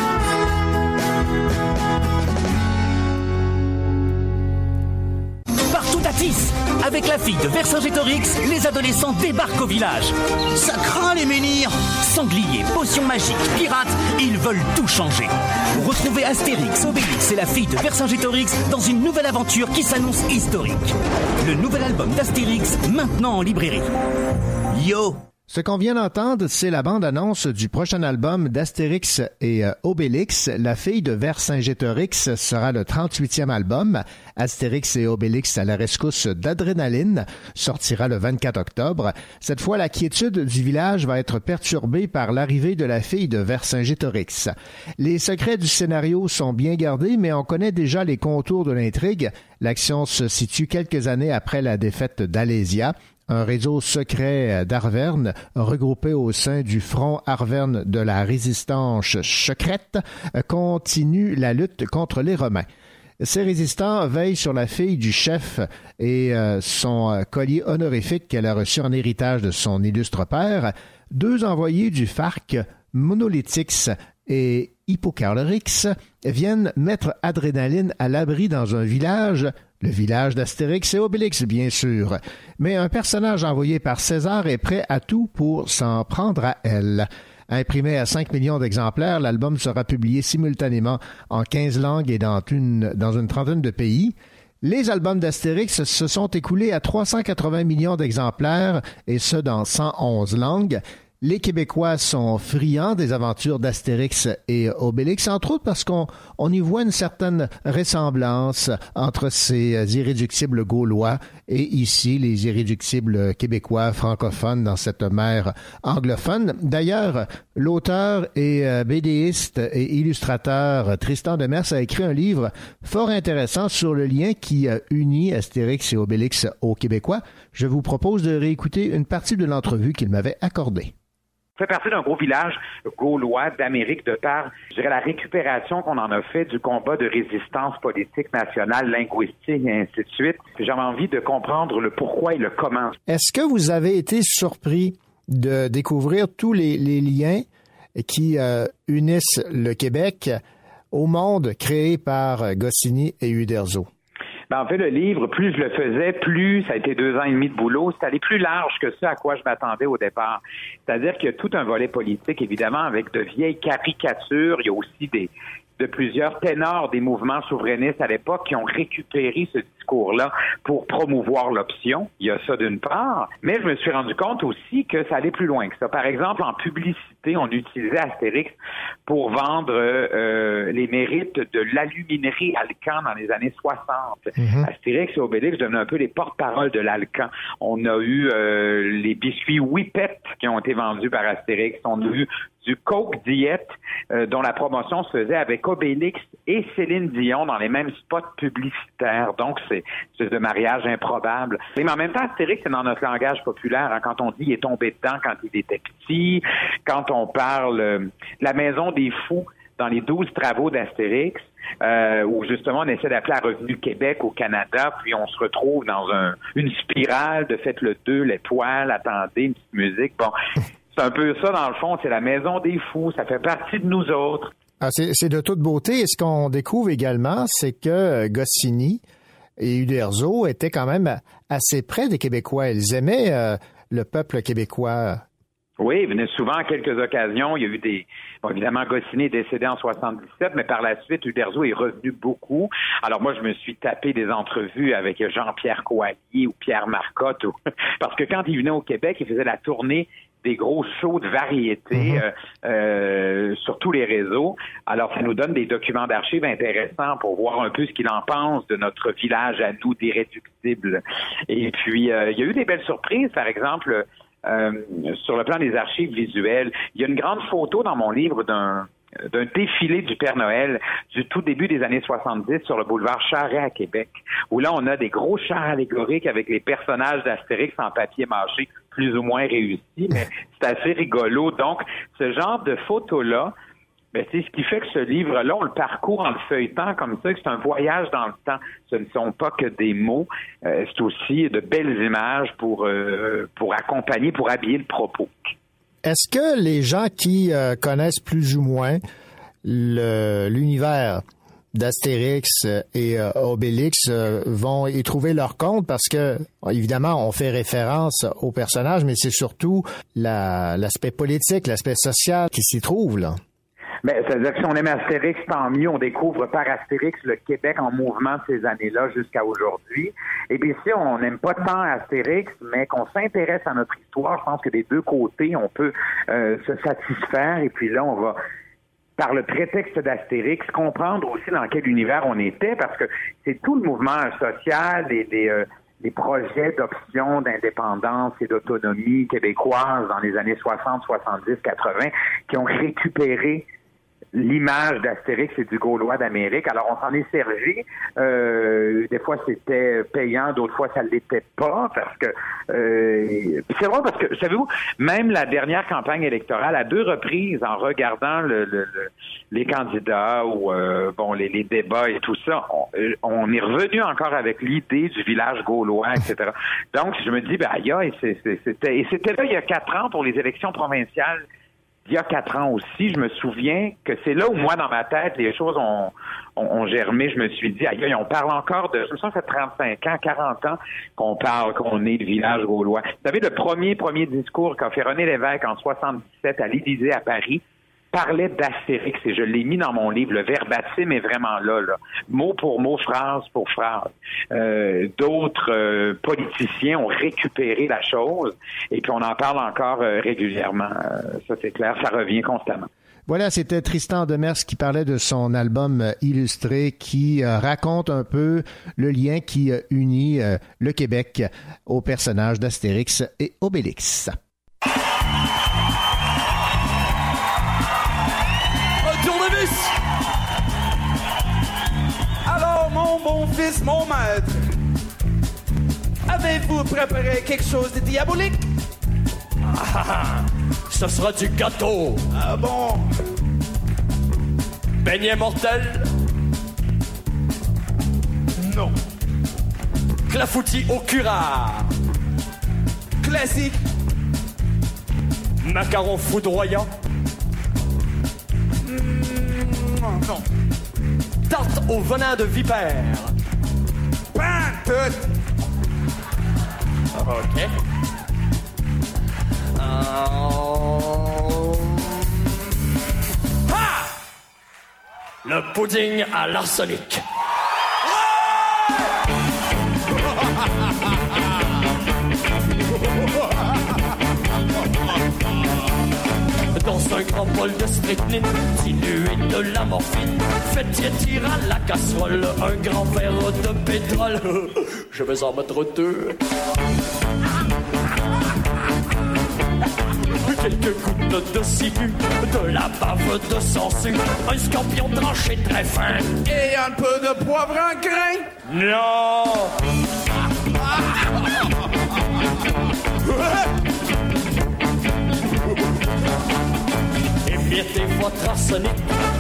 Partout à Tis Avec la fille de Vercingétorix, les adolescents débarquent au village. Ça craint les menhirs Sangliers, potions magiques, pirates, ils veulent tout changer. Retrouvez Astérix, Obélix et la fille de Vercingétorix dans une nouvelle aventure qui s'annonce historique. Le nouvel album d'Astérix, maintenant en librairie. Yo ce qu'on vient d'entendre, c'est la bande-annonce du prochain album d'Astérix et euh, Obélix. La fille de Vercingétorix sera le 38e album. Astérix et Obélix à la rescousse d'adrénaline sortira le 24 octobre. Cette fois, la quiétude du village va être perturbée par l'arrivée de la fille de Vercingétorix. Les secrets du scénario sont bien gardés, mais on connaît déjà les contours de l'intrigue. L'action se situe quelques années après la défaite d'Alésia un réseau secret d'Arverne regroupé au sein du Front Arverne de la résistance secrète continue la lutte contre les Romains. Ces résistants veillent sur la fille du chef et euh, son collier honorifique qu'elle a reçu en héritage de son illustre père. Deux envoyés du FARC, Monolithix et Hippocalorix, viennent mettre Adrénaline à l'abri dans un village le village d'Astérix et Obélix, bien sûr. Mais un personnage envoyé par César est prêt à tout pour s'en prendre à elle. Imprimé à 5 millions d'exemplaires, l'album sera publié simultanément en 15 langues et dans une, dans une trentaine de pays. Les albums d'Astérix se sont écoulés à 380 millions d'exemplaires, et ce dans 111 langues. Les Québécois sont friands des aventures d'Astérix et Obélix, entre autres parce qu'on on y voit une certaine ressemblance entre ces irréductibles Gaulois et ici les irréductibles Québécois francophones dans cette mer anglophone. D'ailleurs, l'auteur et euh, bédéiste et illustrateur Tristan Demers a écrit un livre fort intéressant sur le lien qui unit Astérix et Obélix aux Québécois. Je vous propose de réécouter une partie de l'entrevue qu'il m'avait accordée. Fait partie d'un gros village gaulois d'Amérique de par, je dirais, la récupération qu'on en a fait du combat de résistance politique nationale, linguistique et ainsi de suite. J'avais envie de comprendre le pourquoi et le comment. Est-ce que vous avez été surpris de découvrir tous les, liens qui euh, unissent le Québec au monde créé par Goscinny et Uderzo? Ben, en fait, le livre, plus je le faisais, plus ça a été deux ans et demi de boulot. C'est plus large que ce à quoi je m'attendais au départ. C'est-à-dire qu'il y a tout un volet politique, évidemment, avec de vieilles caricatures. Il y a aussi des, de plusieurs ténors des mouvements souverainistes à l'époque qui ont récupéré ce discours-là pour promouvoir l'option. Il y a ça d'une part, mais je me suis rendu compte aussi que ça allait plus loin que ça. Par exemple, en publicité, on utilisait Astérix pour vendre euh, les mérites de l'aluminerie Alcan dans les années 60. Mhm. Astérix et Obélix devenaient un peu les porte-parole de l'Alcan. On a eu euh, les biscuits Whippet qui ont été vendus par Astérix. On a eu du Coke Diet, euh, dont la promotion se faisait avec Obélix et Céline Dion dans les mêmes spots publicitaires. Donc, c'est de mariage improbable. Mais en même temps, Astérix, c'est dans notre langage populaire. Hein, quand on dit il est tombé dedans quand il était petit, quand on parle euh, la maison des fous dans les douze travaux d'Astérix, euh, où justement on essaie d'appeler à Revenu Québec au Canada, puis on se retrouve dans une spirale de faites le deux, l'étoile, attendez, une petite musique. Bon, c'est un peu ça, dans le fond. C'est la maison des fous. Ça fait partie de nous autres. Ah, c'est de toute beauté. Et ce qu'on découvre également, c'est que euh, Goscinny et Uderzo étaient quand même assez près des Québécois. Ils aimaient euh, le peuple québécois. Oui, ils venaient souvent à quelques occasions. Il y a eu des. Évidemment, Goscinny est décédé en 77, mais par la suite, Uderzo est revenu beaucoup. Alors moi, je me suis tapé des entrevues avec Jean-Pierre Coallier ou Pierre Marcotte, parce que quand il venait au Québec, il faisait la tournée des gros shows de variété mhm. euh, euh, sur tous les réseaux. Alors, ça nous donne des documents d'archives intéressants pour voir un peu ce qu'il en pense de notre village à nous d'irréductibles. Et puis, euh, il y a eu des belles surprises, par exemple, sur le plan des archives visuelles. Il y a une grande photo dans mon livre d'un d'un défilé du Père Noël du tout début des années 70 sur le boulevard Charret à Québec, où là, on a des gros chars allégoriques avec les personnages d'Astérix en papier mâché plus ou moins réussi, mais c'est assez rigolo. Donc, ce genre de photos-là, ben, c'est ce qui fait que ce livre-là, on le parcourt en le feuilletant comme ça, que c'est un voyage dans le temps. Ce ne sont pas que des mots, euh, c'est aussi de belles images pour, euh, pour accompagner, pour habiller le propos. Est-ce que les gens qui euh, connaissent plus ou moins l'univers d'Astérix et euh, Obélix euh, vont y trouver leur compte parce que, évidemment, on fait référence aux personnages, mais c'est surtout l'aspect politique, l'aspect social qui s'y trouve, là. Mais c'est-à-dire que si on aime Astérix, tant mieux. On découvre par Astérix le Québec en mouvement ces années-là jusqu'à aujourd'hui. Et puis si on n'aime pas tant Astérix, mais qu'on s'intéresse à notre histoire, je pense que des deux côtés, on peut euh, se satisfaire. Et puis là, on va par le prétexte d'Astérix, comprendre aussi dans quel univers on était, parce que c'est tout le mouvement social et des, euh, projets d'option d'indépendance et d'autonomie québécoise dans les années 60, 70, 80 qui ont récupéré l'image d'Astérix et du Gaulois d'Amérique. Alors, on s'en est servi. Euh, des fois, c'était payant, d'autres fois, ça ne l'était pas, parce que euh, c'est vrai parce que, savez-vous, même la dernière campagne électorale, à deux reprises, en regardant le, les candidats ou euh, bon les, débats et tout ça, on, est revenu encore avec l'idée du village gaulois, etc. Donc, je me dis, ben, aïe, c'était et c'était là il y a quatre ans pour les élections provinciales il y a quatre ans aussi, je me souviens que c'est là où moi, dans ma tête, les choses ont, ont, germé. Je me suis dit, aïe, on parle encore de, je me sens ça fait 35 ans, 40 ans qu'on parle, qu'on est le village gaulois. Vous savez, le premier, premier discours qu'a fait René Lévesque en 77 à l'Élysée à Paris, parlait d'Astérix et je l'ai mis dans mon livre. Le verbatim est vraiment là, là. mot pour mot, phrase pour phrase. Euh, D'autres euh, politiciens ont récupéré la chose et puis on en parle encore euh, régulièrement. Ça c'est clair, ça revient constamment. Voilà, c'était Tristan Demers qui parlait de son album illustré qui raconte un peu le lien qui unit le Québec aux personnages d'Astérix et Obélix. Avez-vous préparé quelque chose de diabolique? Ah, ce sera du gâteau. Ah bon? Beignet mortel. Non. Clafoutis au curare. Classique. Macaron foudroyant. Mm, non. Tarte au venin de vipère. Tout. Ok. Euh! Le pudding à l'arsenic. Bol de strychnine, dilué de la morphine, faites tiétir à la casserole un grand verre de pétrole. Je vais en mettre deux. Quelques gouttes de ciguë, de la bave de sangsue, un scorpion tranché très fin. Et un peu de poivre en grain. Non! Émiettez votre arsenic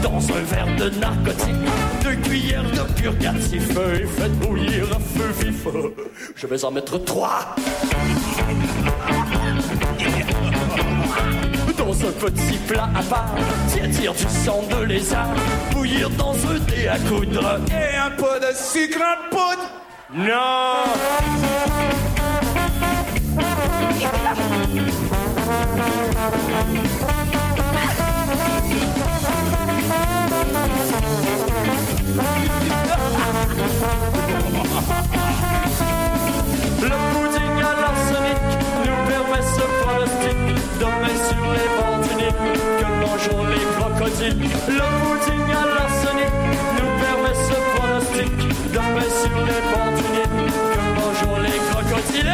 dans un verre de narcotique, deux cuillères de purgatif et faites bouillir à feu vif. Je vais en mettre trois. Dans un petit plat à part, tiédir du sang de lézard, bouillir dans un dé à coudre. Et un peu de sucre en poudre. Non! Que mangeront les crocodiles. Le pudding à l'arsenic nous permet ce pronostic mettre sur les nid que mangeront les crocodiles.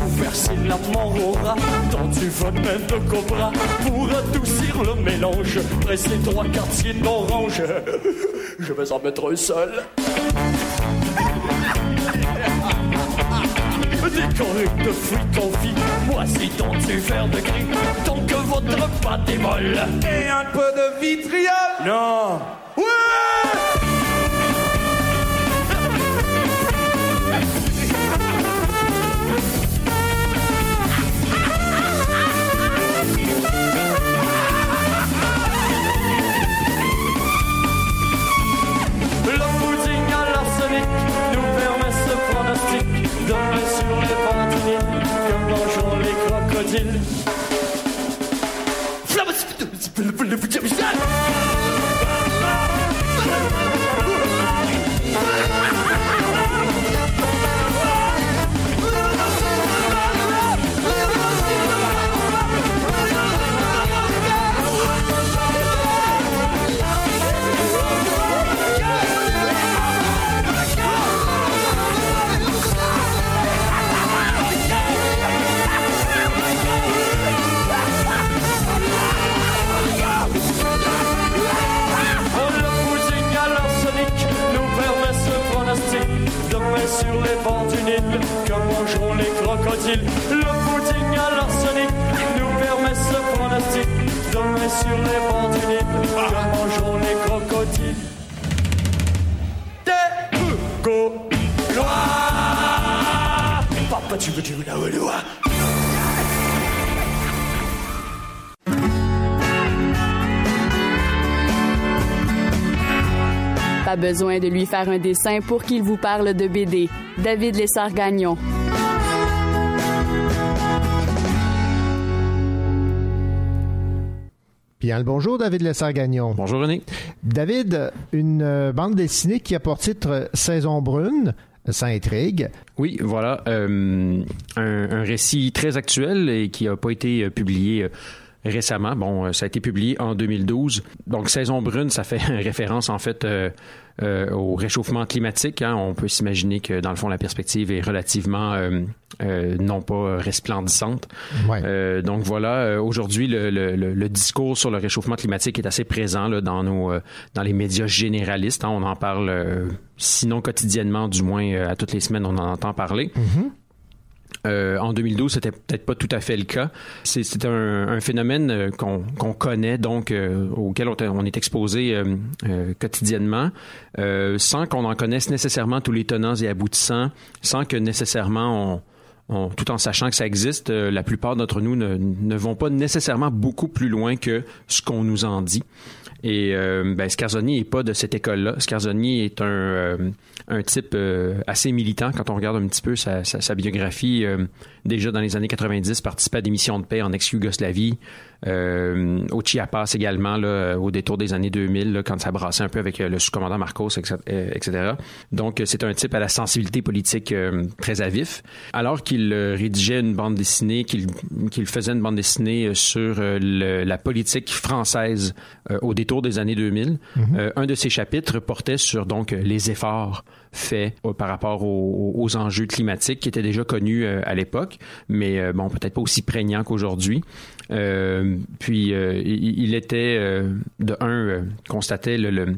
Vous versez la rat dans du venin de cobra pour adoucir le mélange. Pressez trois quartiers d'orange. Je vais en mettre un seul. Décoré de fruits confits, moisis dans du verre de gris, tant que votre pâte est molle. Et un peu de vitriol. Non! Shut Le pudding à l'arsenic nous permet ce pronostic de mettre sur les bords du Nil que mangeront les crocodiles. Des go Papa tu veux tu veux la. Pas besoin de lui faire un dessin pour qu'il vous parle de BD. David Lessard-Gagnon. Bien le bonjour, David Lessard-Gagnon. Bonjour, René. David, une euh, bande dessinée qui a pour titre Saison brune, ça intrigue. Oui, voilà. euh, un, un récit très actuel et qui n'a pas été euh, publié euh, récemment. Bon, ça a été publié en 2012. Donc, saison brune, ça fait référence en fait euh, au réchauffement climatique. Hein. On peut s'imaginer que dans le fond la perspective est relativement euh, euh, non pas resplendissante. Ouais. donc voilà, aujourd'hui le, le, le, discours sur le réchauffement climatique est assez présent là, dans nos dans les médias généralistes. Hein. On en parle sinon quotidiennement, du moins à toutes les semaines on en entend parler. Mm-hmm. Euh, en 2012, c'était peut-être pas tout à fait le cas. C'est un, phénomène euh, qu'on connaît, donc euh, auquel on, est exposé quotidiennement, sans qu'on en connaisse nécessairement tous les tenants et aboutissants, sans que nécessairement tout en sachant que ça existe, la plupart d'entre nous ne, ne, vont pas nécessairement beaucoup plus loin que ce qu'on nous en dit. Et euh, ben, Scarzoni n'est pas de cette école-là. Scarzoni est un, un type assez militant quand on regarde un petit peu sa, sa, sa biographie déjà dans les années 90, participait à des missions de paix en ex-Yougoslavie, euh, au Chiapas également, là, au détour des années 2000, là, quand ça brassait un peu avec euh, le sous-commandant Marcos, etc. Euh, Donc, c'est un type à la sensibilité politique euh, très à vif. Alors qu'il rédigeait une bande dessinée, qu'il faisait une bande dessinée sur le, la politique française au détour des années 2000, Mhm. un de ses chapitres portait sur donc les efforts faits par rapport aux, enjeux climatiques qui étaient déjà connus à l'époque, mais bon, peut-être pas aussi prégnants qu'aujourd'hui. Euh, puis euh, il, était euh, de un constatait le, le,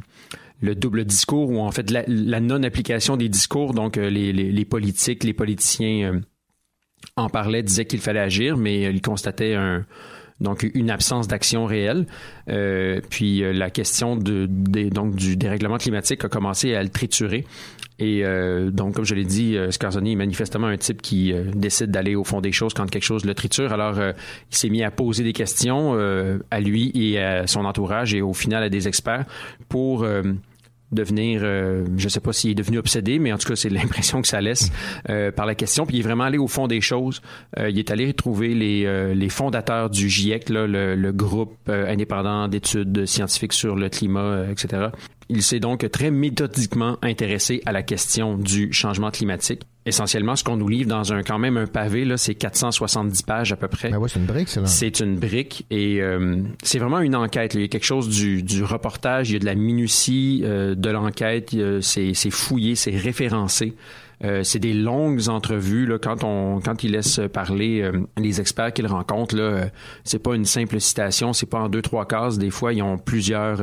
le, double discours ou en fait la, non-application des discours. Donc les, politiques, les politiciens en parlaient, disaient qu'il fallait agir, mais il constatait un donc une absence d'action réelle. Euh, puis la question de, donc du dérèglement climatique a commencé à le triturer. Et euh, donc, comme je l'ai dit, euh, Scarzoni est manifestement un type qui euh, décide d'aller au fond des choses quand quelque chose le triture. Alors, euh, il s'est mis à poser des questions euh, à lui et à son entourage et au final à des experts pour devenir, euh, je sais pas s'il est devenu obsédé, mais en tout cas, c'est l'impression que ça laisse euh, par la question. Puis il est vraiment allé au fond des choses. Euh, il est allé retrouver les, les fondateurs du GIEC, là, le, le groupe indépendant d'études scientifiques sur le climat, etc. Il s'est donc très méthodiquement intéressé à la question du changement climatique. Essentiellement, ce qu'on nous livre dans un quand même un pavé, là, c'est 470 pages à peu près. Ben ouais, c'est une brique, c'est là. C'est une brique et euh, c'est vraiment une enquête. Là. Il y a quelque chose du, du, reportage, il y a de la minutie euh, de l'enquête, c'est, c'est fouillé, c'est référencé. Euh, c'est des longues entrevues là, quand on quand il laisse parler euh, les experts qu'il rencontre là, euh, c'est pas une simple citation, c'est pas en deux trois cases. Des fois, ils ont plusieurs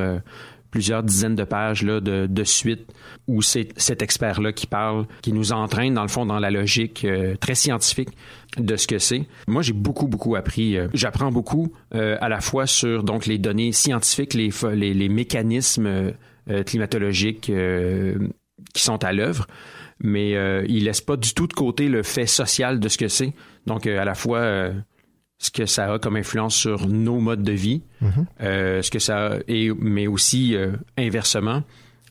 plusieurs dizaines de pages là, de, suite où c'est cet expert-là qui parle, qui nous entraîne dans le fond dans la logique euh, très scientifique de ce que c'est. Moi, j'ai beaucoup, beaucoup appris. Euh, J'apprends beaucoup euh, à la fois sur donc les données scientifiques, les, les, les mécanismes climatologiques qui sont à l'œuvre, mais il laisse pas du tout de côté le fait social de ce que c'est. Donc, à la fois ce que ça a comme influence sur nos modes de vie, mm-hmm. euh, ce que ça a, et, mais aussi euh, inversement,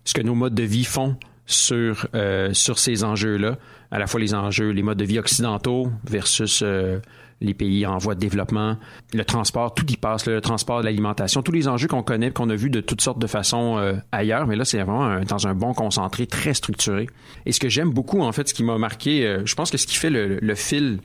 ce que nos modes de vie font sur euh, sur ces enjeux-là, à la fois les enjeux, les modes de vie occidentaux versus euh, les pays en voie de développement, le transport, tout y passe, le transport, l'alimentation, tous les enjeux qu'on connaît, qu'on a vus de toutes sortes de façons euh, ailleurs, mais là c'est vraiment un, dans un bon concentré, très structuré. Et ce que j'aime beaucoup, en fait, ce qui m'a marqué, euh, je pense que ce qui fait le, le fil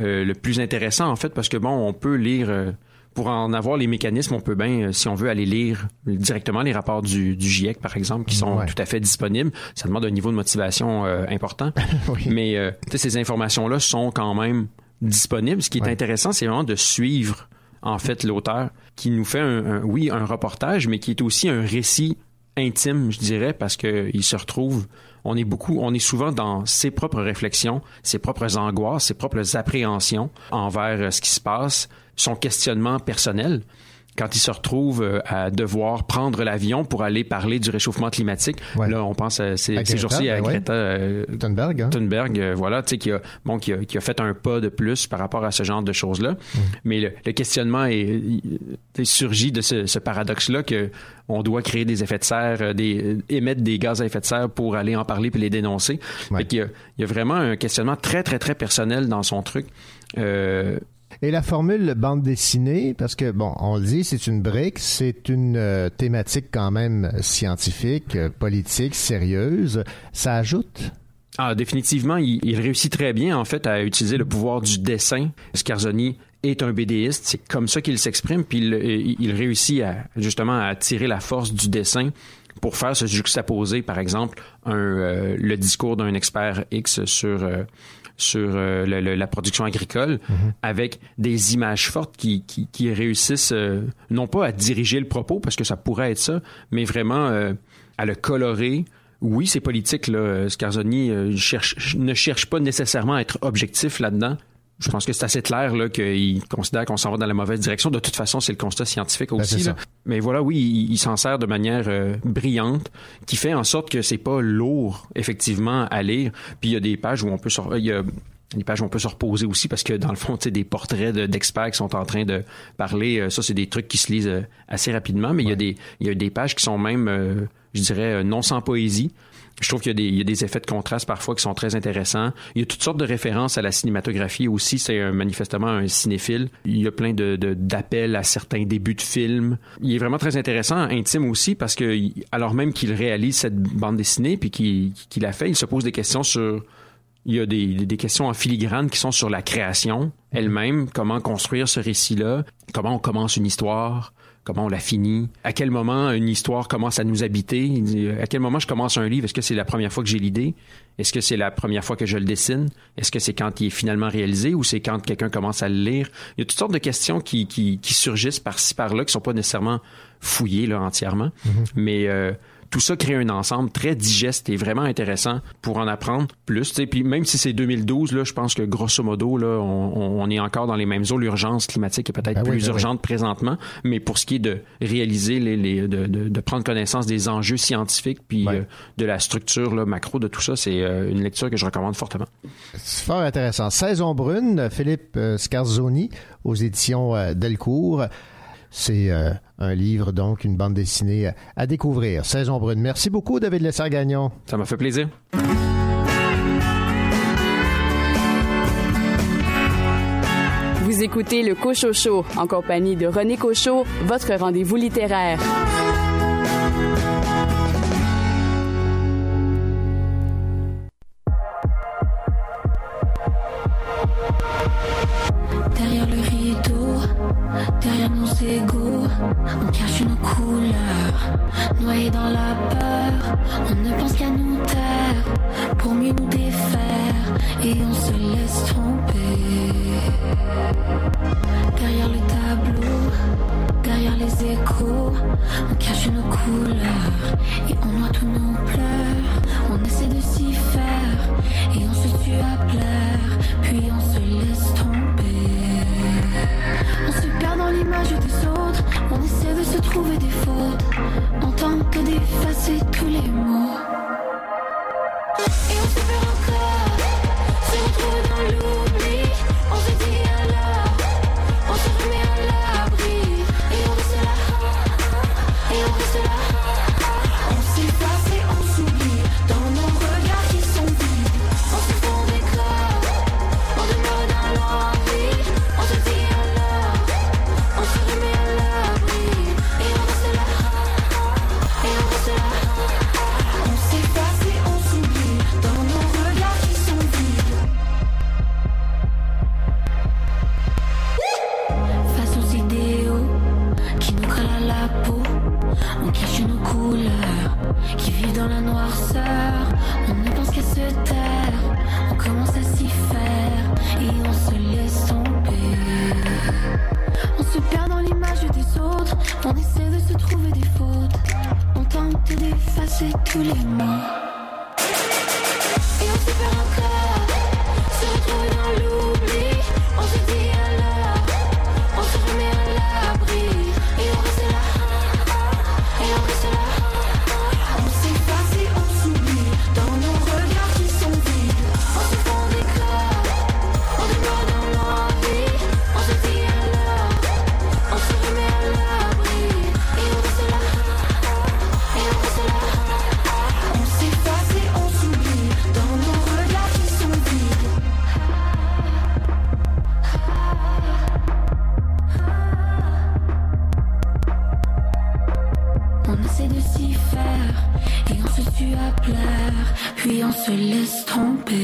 euh, le plus intéressant en fait parce que bon on peut lire euh, pour en avoir les mécanismes on peut bien euh, si on veut aller lire directement les rapports du, du GIEC par exemple qui sont Ouais. tout à fait disponibles. Ça demande un niveau de motivation euh, important. Mais euh, ces informations là sont quand même disponibles. Ce qui est intéressant c'est vraiment de suivre en fait l'auteur qui nous fait un, un- oui un reportage mais qui est aussi un récit intime je dirais parce que il se retrouve on est beaucoup, on est souvent dans ses propres réflexions, ses propres angoisses, ses propres appréhensions envers euh, ce qui se passe, son questionnement personnel. Quand il se retrouve euh, à devoir prendre l'avion pour aller parler du réchauffement climatique, là on pense à ces, jours-ci à ben ouais. Greta euh, Thunberg, hein? Thunberg, euh, voilà, tu sais, qui a, bon, qui a, qui a fait un pas de plus par rapport à ce genre de choses-là. Mais le, le questionnement est, il- il surgit de ce, ce paradoxe-là que on doit créer des effets de serre, des, émettre des gaz à effet de serre pour aller en parler puis les dénoncer. Fait qu'il y a, il y a vraiment un questionnement très, très, très personnel dans son truc. Euh, Et la formule bande dessinée, parce que, bon, on le dit, c'est une brique, c'est une euh, thématique quand même scientifique, euh, politique, sérieuse. Ça ajoute? Ah, définitivement, il, réussit très bien en fait à utiliser le pouvoir du dessin. Scarzoni est un BDiste, c'est comme ça qu'il s'exprime, puis il, il, réussit à, justement à tirer la force du dessin pour faire se juxtaposer, par exemple, un, euh, le discours d'un expert X sur euh, sur euh, le, le, la production agricole Mhm. avec des images fortes qui, qui, qui réussissent euh, non pas à diriger le propos parce que ça pourrait être ça, mais vraiment euh, à le colorer. Oui, c'est politique là. Scarzoni euh, cherche, ne cherche pas nécessairement à être objectif là-dedans. Je pense que c'est assez clair là qu'il considère qu'on s'en va dans la mauvaise direction. De toute façon, c'est le constat scientifique aussi. c'est là. Mais voilà, oui, il, il s'en sert de manière euh, brillante, qui fait en sorte que c'est pas lourd effectivement à lire. Puis il y a des pages où on peut sor- il y a des pages où on peut se reposer aussi parce que dans le fond, tu sais, des portraits de- d'experts qui sont en train de parler, euh, ça c'est des trucs qui se lisent euh, assez rapidement. Mais il y a des il y a des pages qui sont même, euh, je dirais, non sans poésie. Je trouve qu'il y, a des, effets de contraste parfois qui sont très intéressants. Il y a toutes sortes de références à la cinématographie aussi. C'est manifestement un cinéphile. Il y a plein de, d'appels à certains débuts de films. Il est vraiment très intéressant, intime aussi, parce que alors même qu'il réalise cette bande dessinée puis qu'il, qu'il a fait, il se pose des questions sur il y a des, des questions en filigrane qui sont sur la création elle-même, comment construire ce récit-là, comment on commence une histoire, comment on la finit, à quel moment une histoire commence à nous habiter, à quel moment je commence un livre, est-ce que c'est la première fois que j'ai l'idée, est-ce que c'est la première fois que je le dessine, est-ce que c'est quand il est finalement réalisé ou c'est quand quelqu'un commence à le lire? Il y a toutes sortes de questions qui, qui, qui surgissent par-ci par-là, qui sont pas nécessairement fouillées là, entièrement, mais euh, tout ça crée un ensemble très digeste et vraiment intéressant pour en apprendre plus. sais. Puis même si c'est 2012, là, je pense que grosso modo, là, on, on est encore dans les mêmes eaux. L'urgence climatique est peut-être Ben oui, plus ben oui. urgente présentement, mais pour ce qui est de réaliser, les, les- de, de- de prendre connaissance des enjeux scientifiques puis euh, de la structure là, macro de tout ça, c'est euh, une lecture que je recommande fortement. C'est fort intéressant. Saison brune, Philippe euh, Scarzoni, aux éditions Delcourt. C'est euh, un livre, donc, une bande dessinée à, découvrir. Saison brune. Merci beaucoup, David Lessard-Gagnon. Ça m'a fait plaisir. Vous écoutez le Cocho Show en compagnie de René Cocho, votre rendez-vous littéraire. Derrière le rideau, derrière nos égaux, on cache nos couleurs. Noyés dans la peur, on ne pense qu'à nous taire pour mieux nous défaire et on se laisse tromper. Derrière le tableau, derrière les échos, on cache nos couleurs et on noie tous nos pleurs. On essaie de s'y faire et on se tue à plaire, puis on se laisse tomber. L'image des autres, on essaie de se trouver des fautes, on tente d'effacer tous les mots. Et on se perd encore, se retrouve dans l'oubli, on essaie de se trouver des fautes. On tente d'effacer tous les mots. Et on se perd encore, puis on se laisse tromper.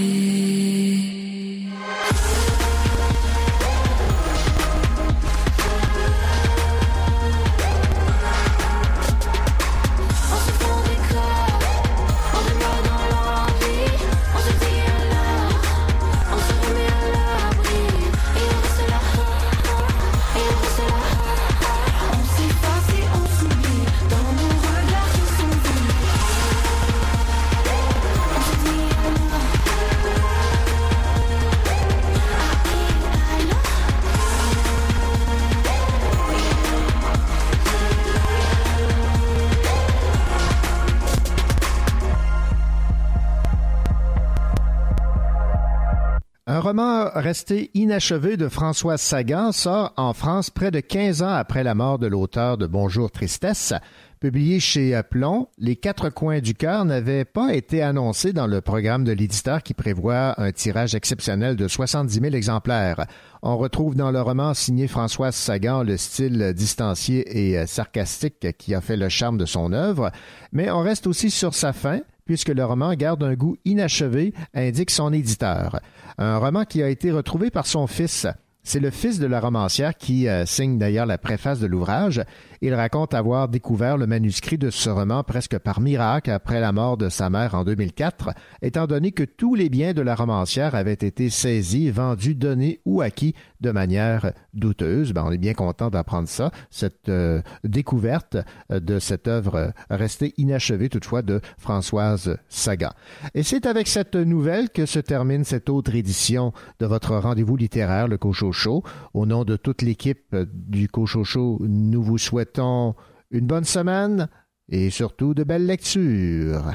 Resté inachevé de Françoise Sagan sort en France près de 15 ans après la mort de l'auteur de Bonjour Tristesse. Publié chez Plomb, Les Quatre Coins du Cœur n'avait pas été annoncé dans le programme de l'éditeur qui prévoit un tirage exceptionnel de 70 000 exemplaires. On retrouve dans le roman signé Françoise Sagan le style distancié et sarcastique qui a fait le charme de son œuvre, mais on reste aussi sur sa fin, puisque le roman garde un goût inachevé, indique son éditeur. Un roman qui a été retrouvé par son fils. C'est le fils de la romancière qui euh, signe d'ailleurs la préface de l'ouvrage. Il raconte avoir découvert le manuscrit de ce roman presque par miracle après la mort de sa mère en 2004, étant donné que tous les biens de la romancière avaient été saisis, vendus, donnés ou acquis de manière douteuse. Ben, on est bien content d'apprendre ça, cette euh, découverte euh, de cette œuvre restée inachevée toutefois de Françoise Sagan. Et c'est avec cette nouvelle que se termine cette autre édition de votre rendez-vous littéraire, le Cochocho. Au nom de toute l'équipe du Cochocho, nous vous souhaitons une bonne semaine et surtout de belles lectures.